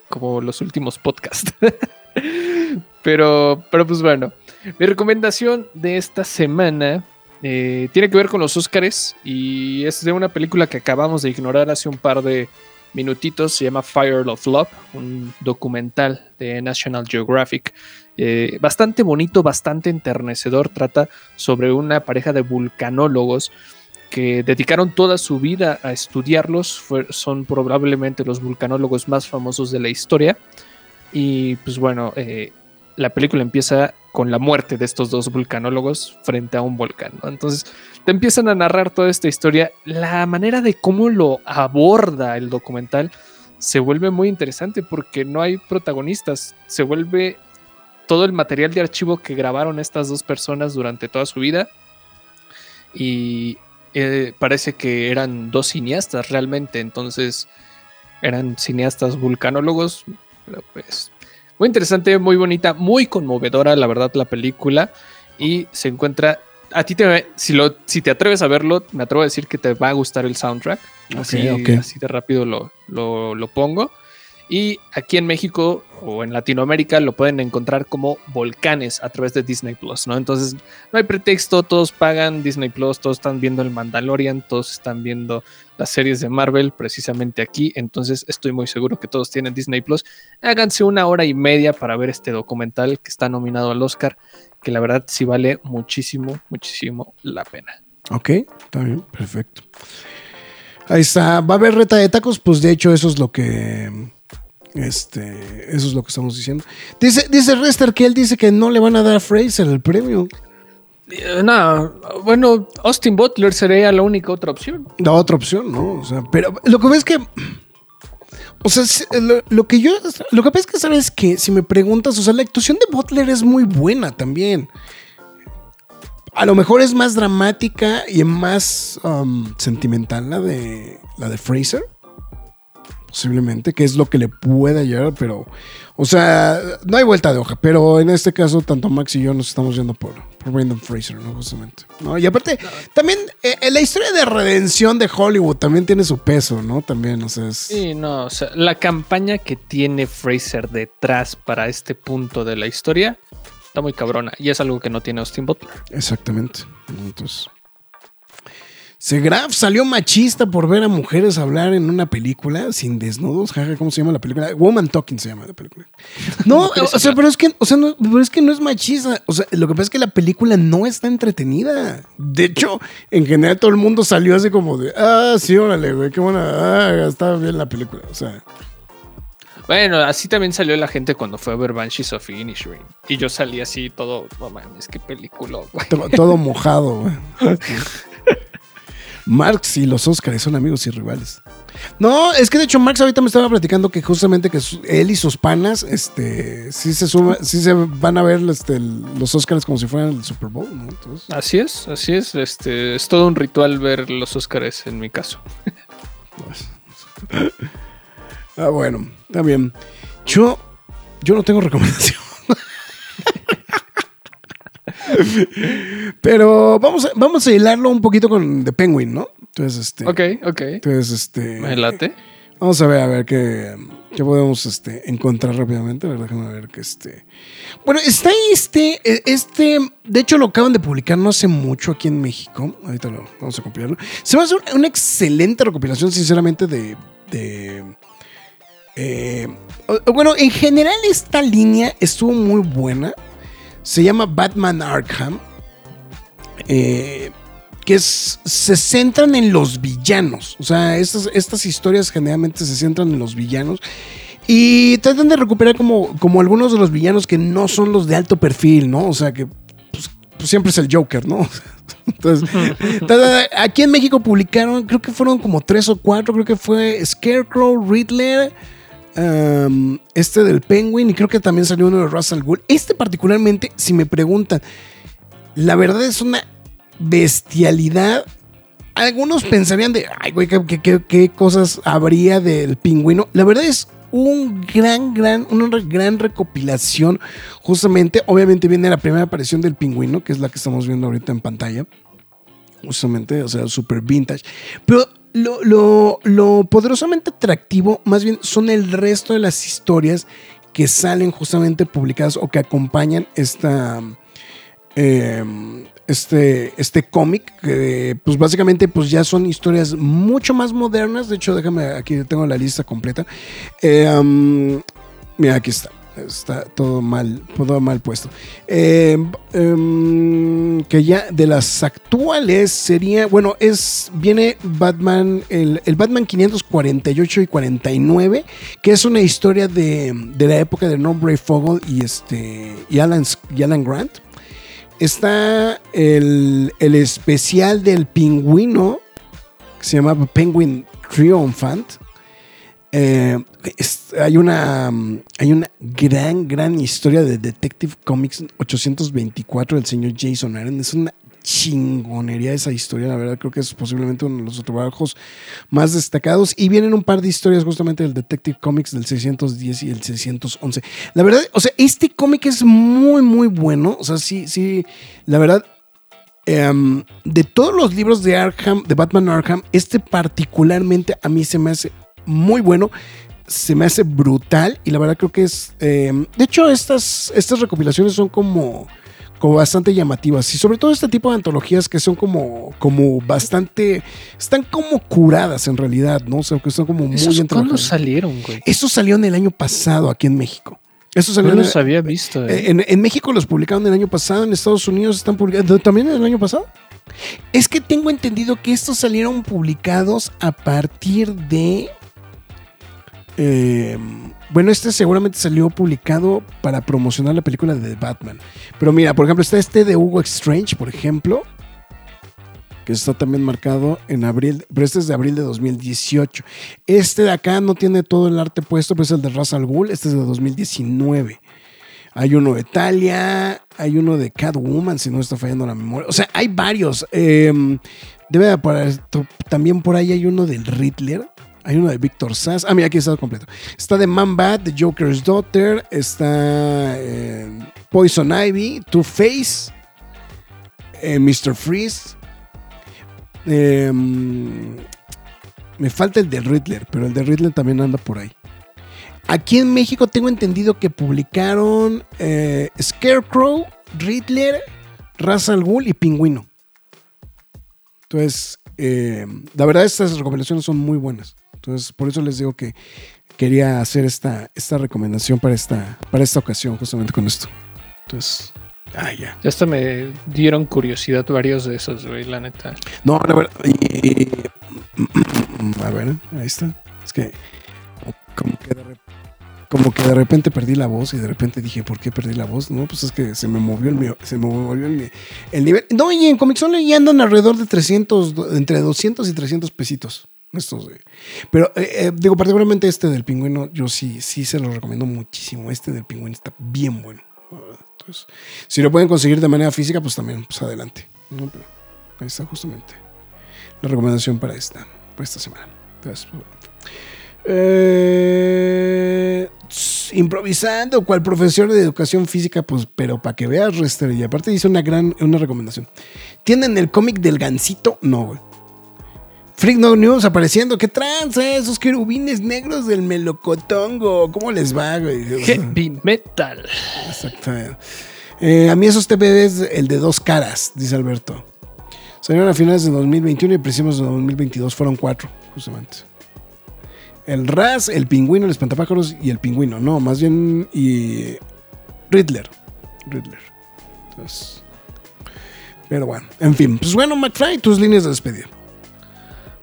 como los últimos podcasts. pero, pero pues bueno, mi recomendación de esta semana eh, tiene que ver con los Óscares y es de una película que acabamos de ignorar hace un par de minutitos. Se llama Fire of Love, un documental de National Geographic. eh, bastante bonito, bastante enternecedor. Trata sobre una pareja de vulcanólogos que dedicaron toda su vida a estudiarlos. Son probablemente los vulcanólogos más famosos de la historia. Y pues bueno, eh, la película empieza con la muerte de estos dos vulcanólogos frente a un volcán. Entonces te empiezan a narrar toda esta historia. La manera de cómo lo aborda el documental se vuelve muy interesante porque no hay protagonistas. Se vuelve todo el material de archivo que grabaron estas dos personas durante toda su vida. Y eh, parece que eran dos cineastas realmente, entonces eran cineastas vulcanólogos, pero pues muy interesante, muy bonita, muy conmovedora la verdad la película y se encuentra a ti te si lo si te atreves a verlo, me atrevo a decir que te va a gustar el soundtrack. Así, ok. así de rápido lo, lo, lo pongo. Y aquí en México o en Latinoamérica lo pueden encontrar como Volcanes a través de Disney Plus, ¿no? Entonces no hay pretexto, todos pagan Disney Plus, todos están viendo el Mandalorian, todos están viendo las series de Marvel precisamente aquí. Entonces estoy muy seguro que todos tienen Disney Plus. Háganse una hora y media para ver este documental que está nominado al Oscar, que la verdad sí vale muchísimo, muchísimo la pena. Ok, está bien, perfecto. Ahí está. ¿Va a haber reta de tacos? Pues de hecho, eso es lo que. Este, eso es lo que estamos diciendo. Dice, dice Rester que él dice que no le van a dar a Fraser el premio. Eh, no, bueno, Austin Butler sería la única otra opción. La otra opción, ¿no? O sea, pero lo que ves es que. O sea, lo, lo que yo. Lo que pasa es que, ¿sabes que Si me preguntas, o sea, la actuación de Butler es muy buena también. A lo mejor es más dramática y más um, sentimental la de, la de Fraser. Posiblemente, que es lo que le pueda llegar, pero. O sea, no hay vuelta de hoja. Pero en este caso, tanto Max y yo nos estamos yendo por, por Brendan Fraser, ¿no? Justamente. ¿no? Y aparte, también eh, eh, la historia de redención de Hollywood también tiene su peso, ¿no? También, o sea, es. Sí, no, o sea, la campaña que tiene Fraser detrás para este punto de la historia está muy cabrona y es algo que no tiene Austin Butler. Exactamente. Entonces. Segraf salió machista por ver a mujeres hablar en una película sin desnudos. Jaja, ¿cómo se llama la película? Woman Talking se llama la película. No, o sea, pero es que, o sea, no, pero es que no es machista. O sea, lo que pasa es que la película no está entretenida. De hecho, en general todo el mundo salió así como de, ah, sí, órale, güey, qué buena, ah, está bien la película. O sea, Bueno, así también salió la gente cuando fue a ver Banshees of Inisherin. Y yo salí así todo, no mames, qué película, güey. todo, todo mojado, güey. Marx y los Óscares son amigos y rivales. No, es que de hecho Marx ahorita me estaba platicando que justamente que él y sus panas, este, sí se suma, sí se van a ver este, los Óscares como si fueran el Super Bowl, ¿no? Entonces, Así es, así es. Este, es todo un ritual ver los Óscares en mi caso. ah, bueno, está bien. Yo, yo no tengo recomendación. Pero vamos a, vamos a hilarlo un poquito con The Penguin, ¿no? Entonces, este. Ok, ok. Entonces, este. Me late. Vamos a ver, a ver qué, qué podemos este, encontrar rápidamente. A ver, déjame ver que este. Bueno, está este. eh, Este. De hecho, lo acaban de publicar no hace mucho aquí en México. Ahorita lo vamos a copiarlo. Se va a hacer una excelente recopilación, sinceramente, de. de eh, bueno, en general, esta línea estuvo muy buena. Se llama Batman Arkham. Eh, que es- se centran en los villanos. O sea, estas, estas historias generalmente se centran en los villanos. Y tratan de recuperar como, como algunos de los villanos que no son los de alto perfil, ¿no? O sea, que pues, pues siempre es el Joker, ¿no? Entonces, aquí en México publicaron, creo que fueron como tres o cuatro, creo que fue Scarecrow, Riddler, este del Penguin y creo que también salió uno de Russell Gould. Este particularmente, si me preguntan, la verdad es una bestialidad. Algunos pensarían de, ay, güey, ¿qué, qué- qué- cosas habría del pingüino? La verdad es un gran, gran, una gran recopilación. Justamente, obviamente viene la primera aparición del pingüino, que es la que estamos viendo ahorita en pantalla. Justamente, o sea, super vintage. Pero lo, lo- lo poderosamente atractivo, más bien, son el resto de las historias que salen justamente publicadas o que acompañan esta eh, este, este cómic, que pues básicamente pues ya son historias mucho más modernas. De hecho, déjame, aquí tengo la lista completa. Um, mira, aquí está. Está todo mal, todo mal puesto. Eh, em, que ya de las actuales sería, bueno, es, viene Batman, el, el Batman 548 y 49, que es una historia de, de la época de Ray Fogel y, este, y, Alan, y Alan Grant. Está el, el especial del pingüino, que se llama Penguin Triumphant. Eh, hay, una, mm, hay una gran, gran historia de Detective Comics 824 del señor Jason Aaron. Es una chingonería esa historia, la verdad creo que es posiblemente uno de los trabajos más destacados y vienen un par de historias justamente del Detective Comics del 610 y el 611. La verdad, o sea, este cómic es muy muy bueno, o sea, sí, sí, la verdad em, de todos los libros de Arkham, de Batman Arkham, este particularmente a mí se me hace muy bueno se me hace brutal y la verdad creo que es... em, de hecho, estas, estas recopilaciones son como, como bastante llamativas y sobre todo este tipo de antologías que son como, como bastante... Están como curadas en realidad, ¿no? O sea, que están como muy ¿Esos ¿Cuándo salieron, güey? Eso salió en el año pasado aquí en México. Eso salió No en, los había visto. eh. en, en México los publicaron el año pasado, en Estados Unidos están publicados también el año pasado. Es que tengo entendido que estos salieron publicados a partir de. Eh, bueno, este seguramente salió publicado para promocionar la película de Batman. Pero mira, por ejemplo, está este de Hugo Strange, por ejemplo, que está también marcado en abril, pero este es de abril de 2018. Este de acá no tiene todo el arte puesto, pero es el de Ra's al este es de 2019. Hay uno de Talia, hay uno de Catwoman, si no está fallando la memoria. O sea, hay varios. Eh, debe de aparecer- también por ahí hay uno del Riddler. Hay uno de Víctor Sass. Ah, mira, aquí está completo. Está de Man Bat, The Joker's Daughter. Está eh, Poison Ivy, Two Face, eh, Mr. Freeze. Eh, me falta el de Riddler, pero el de Riddler también anda por ahí. Aquí en México tengo entendido que publicaron eh, Scarecrow, Riddler, Ra's al Ghul y Pingüino. Entonces, eh, la verdad estas recomendaciones son muy buenas. Entonces, por eso les digo que quería hacer esta, esta recomendación para esta, para esta ocasión, justamente con esto. Entonces, ah, ya. Ya hasta me dieron curiosidad varios de esos, güey, la neta. No, la verdad. y- a ver, ahí está. Es que como que, de, re- como que de repente perdí la voz y de repente dije, ¿por qué perdí la voz? No, pues es que se me movió el, mío- se me movió el, nivel. No, y en Comixole ya andan alrededor de 300, do- entre 200 y 300 pesitos. Estos. Pero eh, eh, digo, particularmente este del pingüino, yo sí, sí se lo recomiendo muchísimo. Este del pingüino está bien bueno. Entonces, si lo pueden conseguir de manera física, pues también, pues adelante. ¿no? Ahí está justamente la recomendación para esta, para esta semana. Entonces, pues. Eh, improvisando, cual profesor de educación física, pues, pero para que veas, Rester, y aparte dice una gran una recomendación. ¿Tienen el cómic del gancito? No, güey. Freak No News apareciendo. ¿Qué tranza? Esos querubines negros del melocotongo. ¿Cómo les va, güey? Heavy metal. Exacto. Eh, a mí esos TPB es el de dos caras, dice Alberto. Salieron a finales de 2021 y principios de 2022 fueron cuatro, justamente. El Raz, el pingüino, el espantapájaros y el pingüino. No, más bien y Riddler. Riddler. Entonces, pero bueno, en fin. Pues bueno, McFly, tus líneas de despedida.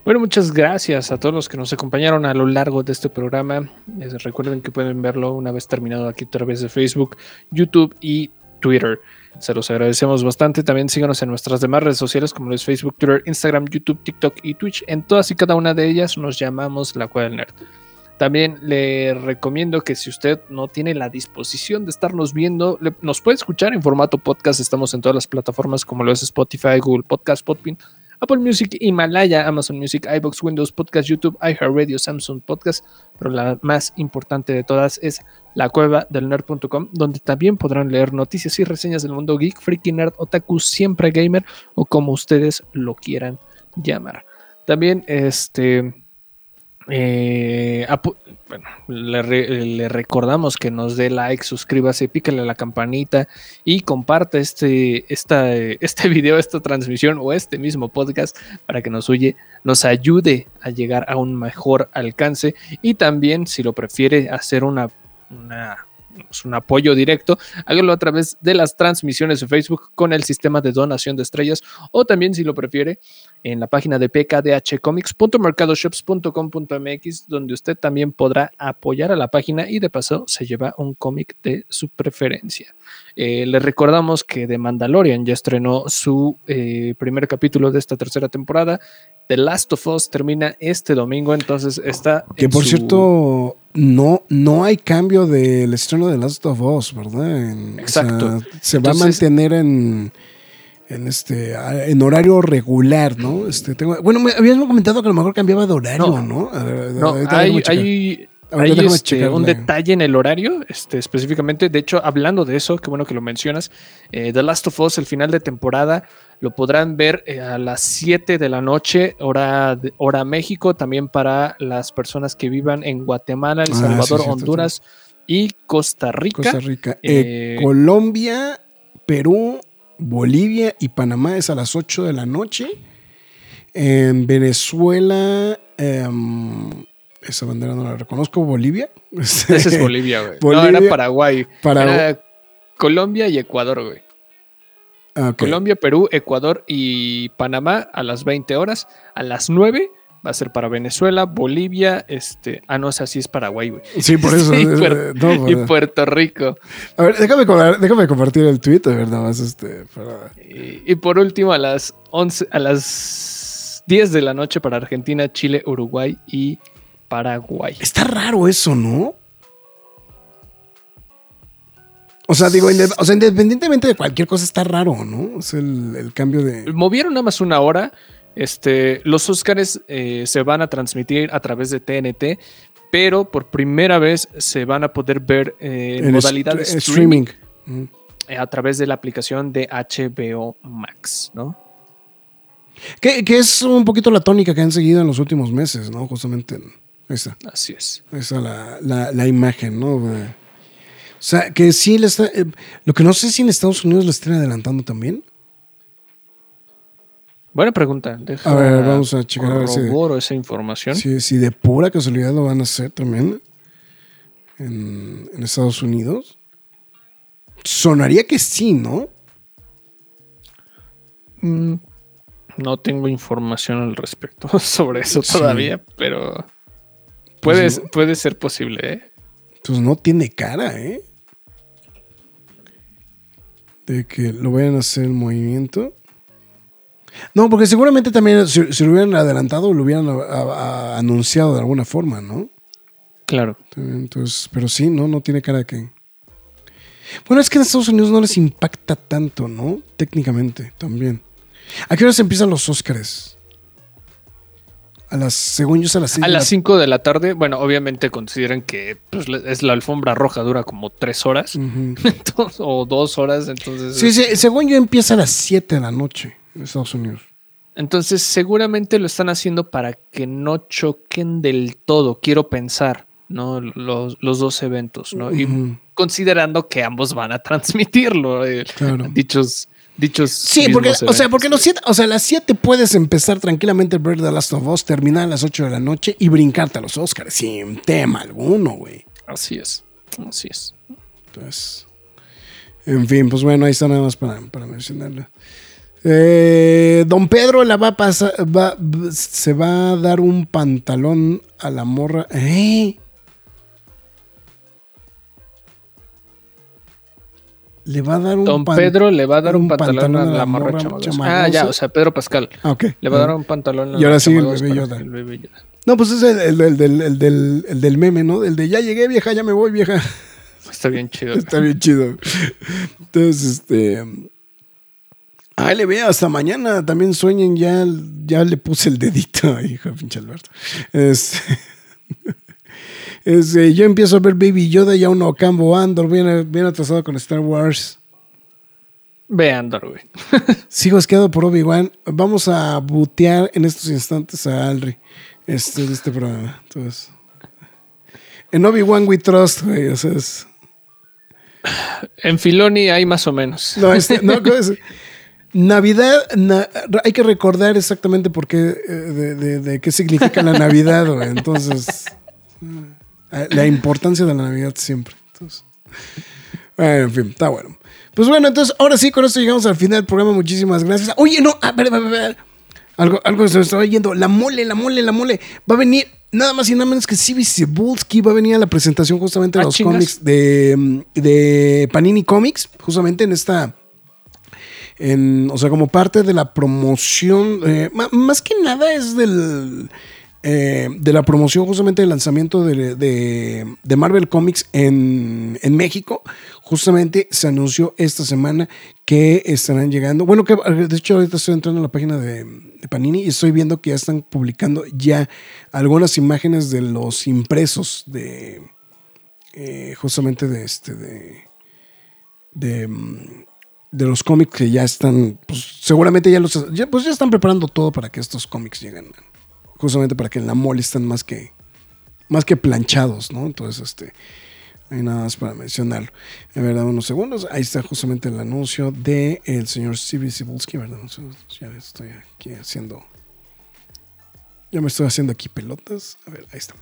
Bueno, muchas gracias a todos los que nos acompañaron a lo largo de este programa. Eh, recuerden que pueden verlo una vez terminado aquí a través de Facebook, YouTube y Twitter. Se los agradecemos bastante. También síganos en nuestras demás redes sociales como es Facebook, Twitter, Instagram, YouTube, TikTok y Twitch. En todas y cada una de ellas nos llamamos La Cueva del Nerd. También le recomiendo que si usted no tiene la disposición de estarnos viendo, le- nos puede escuchar en formato podcast. Estamos en todas las plataformas como lo es Spotify, Google Podcast, Podbean, Apple Music, Himalaya, Amazon Music, iBox, Windows Podcast, YouTube, iHeartRadio, Samsung Podcast, pero la más importante de todas es la cueva del nerd.com, donde también podrán leer noticias y reseñas del mundo geek, freaky nerd, otaku, siempre gamer o como ustedes lo quieran llamar. También este eh, bueno, le, re- le recordamos que nos dé like, suscríbase, pícale a la campanita y comparte este, esta, este video, esta transmisión o este mismo podcast para que nos, oye, nos ayude a llegar a un mejor alcance y también, si lo prefiere, hacer una- un apoyo directo, hágalo a través de las transmisiones de Facebook con el sistema de donación de estrellas o también, si lo prefiere, en la página de pkdhcomics.mercadoshops.com.mx, donde usted también podrá apoyar a la página y de paso se lleva un cómic de su preferencia. Eh, le recordamos que The Mandalorian ya estrenó su eh, primer capítulo de esta tercera temporada. The Last of Us termina este domingo, entonces está. Que en por su- cierto, no, no hay cambio del estreno de Last of Us, ¿verdad? En- o sea, Exacto. se va a mantener en, en este en horario regular, ¿no? Este, tengo, bueno, me habías comentado que a lo mejor cambiaba de horario, No. ¿no? A ver, No, ahorita hay, hay, este, un detalle en el horario, este, específicamente. De hecho, hablando de eso, qué bueno que lo mencionas. eh, The Last of Us, el final de temporada, lo podrán ver eh, a las 7 de la noche, hora, de- hora México, también para las personas que vivan en Guatemala, El Ah, sí, Salvador, cierto, Honduras y Costa Rica. Costa Rica, Eh, Eh, Colombia, Perú, Bolivia y Panamá es a las 8 de la noche. En Venezuela, em, esa bandera no la reconozco, Bolivia. Ese es Bolivia, güey. No, era Paraguay. Paragu- Era Colombia y Ecuador, güey. Ah. Colombia, Perú, Ecuador y Panamá a las 20 horas. A las 9 va a ser para Venezuela, Bolivia, este. Ah, no, o sea, sí es Paraguay, güey. Sí, por eso. Sí, eh, Puer- no, y Puerto Rico. a ver, déjame, déjame compartir el tweet, a ver, nada más este. para- Y, y por último, a las 11, a las 10 de la noche para Argentina, Chile, Uruguay y Paraguay. Está raro eso, ¿no? O sea, digo, o sea, independientemente de cualquier cosa, está raro, ¿no? Es el, el cambio de. Movieron nada más una hora. Este, los Oscars eh, se van a transmitir a través de TNT, pero por primera vez se van a poder ver eh, en modalidad de streaming, Mm. a través de la aplicación de HBO Max, ¿no? Que, que es un poquito la tónica que han seguido en los últimos meses, ¿no? Justamente en esa, Así es. esa la, la, la imagen, ¿no? De- o sea, que sí le está. eh, lo que no sé si en Estados Unidos le estén adelantando también. Buena pregunta. Deja A ver, vamos a checar a ver si- corroboro esa información. Si, si de pura casualidad lo van a hacer también en, en Estados Unidos. Sonaría que sí, ¿no? Mm, no tengo información al respecto sobre eso Sí. todavía, pero puede, Pues no. puede ser posible, ¿eh? Pues no tiene cara, ¿eh? De que lo vayan a hacer en movimiento. No, porque seguramente también si, si lo hubieran adelantado, lo hubieran a- a- a- anunciado de alguna forma, ¿no? Claro. Entonces, pero sí, no, no tiene cara que. Bueno, es que en Estados Unidos no les impacta tanto, ¿no? Técnicamente, también. ¿A qué horas empiezan los Óscares? A las, según yo, es a las seis A de las la- 5 de la tarde, bueno, obviamente consideran que pues, es la alfombra roja, dura como 3 horas entonces, o 2 horas, entonces... Sí, sí, según yo empieza a las 7 de la noche en Estados Unidos. Entonces seguramente lo están haciendo para que no choquen del todo, quiero pensar, ¿no? Los, los dos eventos, ¿no? Y considerando que ambos van a transmitirlo, eh, Claro. dichos, dichos... Sí, porque, o sea, porque los siete, o sea, a las 7 puedes empezar tranquilamente ver The Last of Us, terminar a las 8 de la noche y brincarte a los Oscars sin tema alguno, güey. Así es, así es. Entonces, en fin, pues bueno, ahí está nada más para, para mencionarlo. Eh, don Pedro la va a pasar, va, se va a dar un pantalón a la morra. ¿Eh? Le va a dar un Don pan- Pedro le va a dar un, un pantalón, pantalón a la chamagosa. Ah, ya, o sea, Pedro Pascal. Ah. Le va a dar un pantalón a Y ahora la sí, el bebé para Yoda. el bebé Yoda. No, pues es el, el- el del, el del- el del meme, ¿no? El de ya llegué, vieja, ya me voy, vieja. Está bien chido. Está bien chido. Entonces, este. Ahí le veo, hasta mañana también sueñen, ya, ya le puse el dedito, hijo de pinche Alberto. Este, este, yo empiezo a ver Baby Yoda y aún no Cambo Andor, bien, bien atrasado con Star Wars. Ve Andor, güey. Sigo asqueado por Obi-Wan. Vamos a butear en estos instantes a Alri este, de este programa. Entonces, en Obi-Wan We Trust, güey. O sea, es- En Filoni hay más o menos. No, este, no, ¿cómo es? Navidad, na- hay que recordar exactamente por qué, eh, de, de- de qué significa la Navidad, güey. Entonces, la importancia de la Navidad siempre. Entonces, bueno, en fin, está bueno. Pues bueno, entonces, ahora sí, con esto llegamos al final del programa. Muchísimas gracias. Oye, no, a ver, a ver, a ver. Algo, algo se me estaba yendo. La mole, la mole, la mole. Va a venir nada más y nada menos que Cibi Cebulski. Va a venir a la presentación justamente de Ah, los chingas. cómics de, de Panini Comics. Justamente en esta. En, o sea, como parte de la promoción. eh, más que nada es del. Eh, de la promoción justamente del lanzamiento de, Marvel Comics en, México. Justamente se anunció esta semana que estarán llegando. Bueno, que de hecho ahorita estoy entrando a la página de, Panini y estoy viendo que ya están publicando ya algunas imágenes de los impresos de eh, justamente de este de de los cómics que ya están, pues seguramente ya los ya, pues ya están preparando todo para que estos cómics lleguen, justamente para que en la mole están más que más que planchados, ¿no? Entonces, este, hay nada más para mencionarlo. A ver, dame unos segundos. Ahí está justamente el anuncio de el señor Stevie Cibulski, ¿verdad? Ya estoy aquí haciendo. Ya me estoy haciendo aquí pelotas. A ver, ahí está.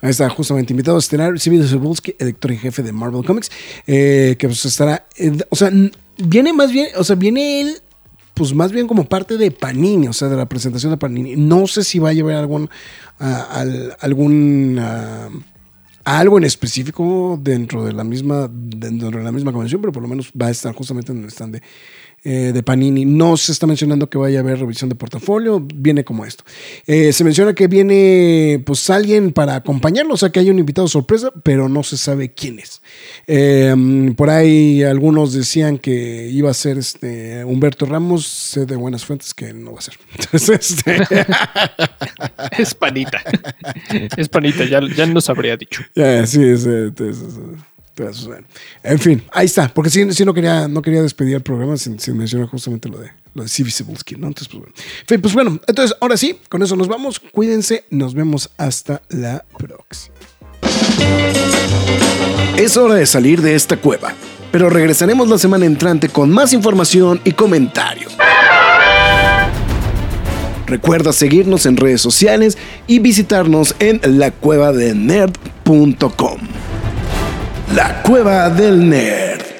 Ahí está, justamente invitado estelar, Stevie Cibulski, editor en jefe de Marvel Comics, eh, que pues estará, eh, o sea, viene más bien, o sea, viene él, pues más bien como parte de Panini, o sea, de la presentación de Panini. No sé si va a llevar algún, al- algún, ah, algo en específico dentro de la misma, dentro de la misma convención, pero por lo menos va a estar justamente en el stand de, eh, de Panini. No se está mencionando que vaya a haber revisión de portafolio, viene como esto. Eh, se menciona que viene pues alguien para acompañarlo, o sea que hay un invitado sorpresa, pero no se sabe quién es. Eh, por ahí algunos decían que iba a ser este Humberto Ramos, sé de buenas fuentes que no va a ser. Entonces, este, Es panita. es panita, ya, ya nos habría dicho. Ya, sí, es, es- es- En fin, ahí está. Porque sí, sí no quería, no quería despedir el programa sin, sin mencionar justamente lo de lo de Cibulski, ¿no? Entonces, pues bueno. En fin, pues bueno, entonces ahora sí, con eso nos vamos. Cuídense, nos vemos hasta la próxima. Es hora de salir de esta cueva, pero regresaremos la semana entrante con más información y comentarios. Recuerda seguirnos en redes sociales y visitarnos en lacuevadelnerd.com. La Cueva del Nerd.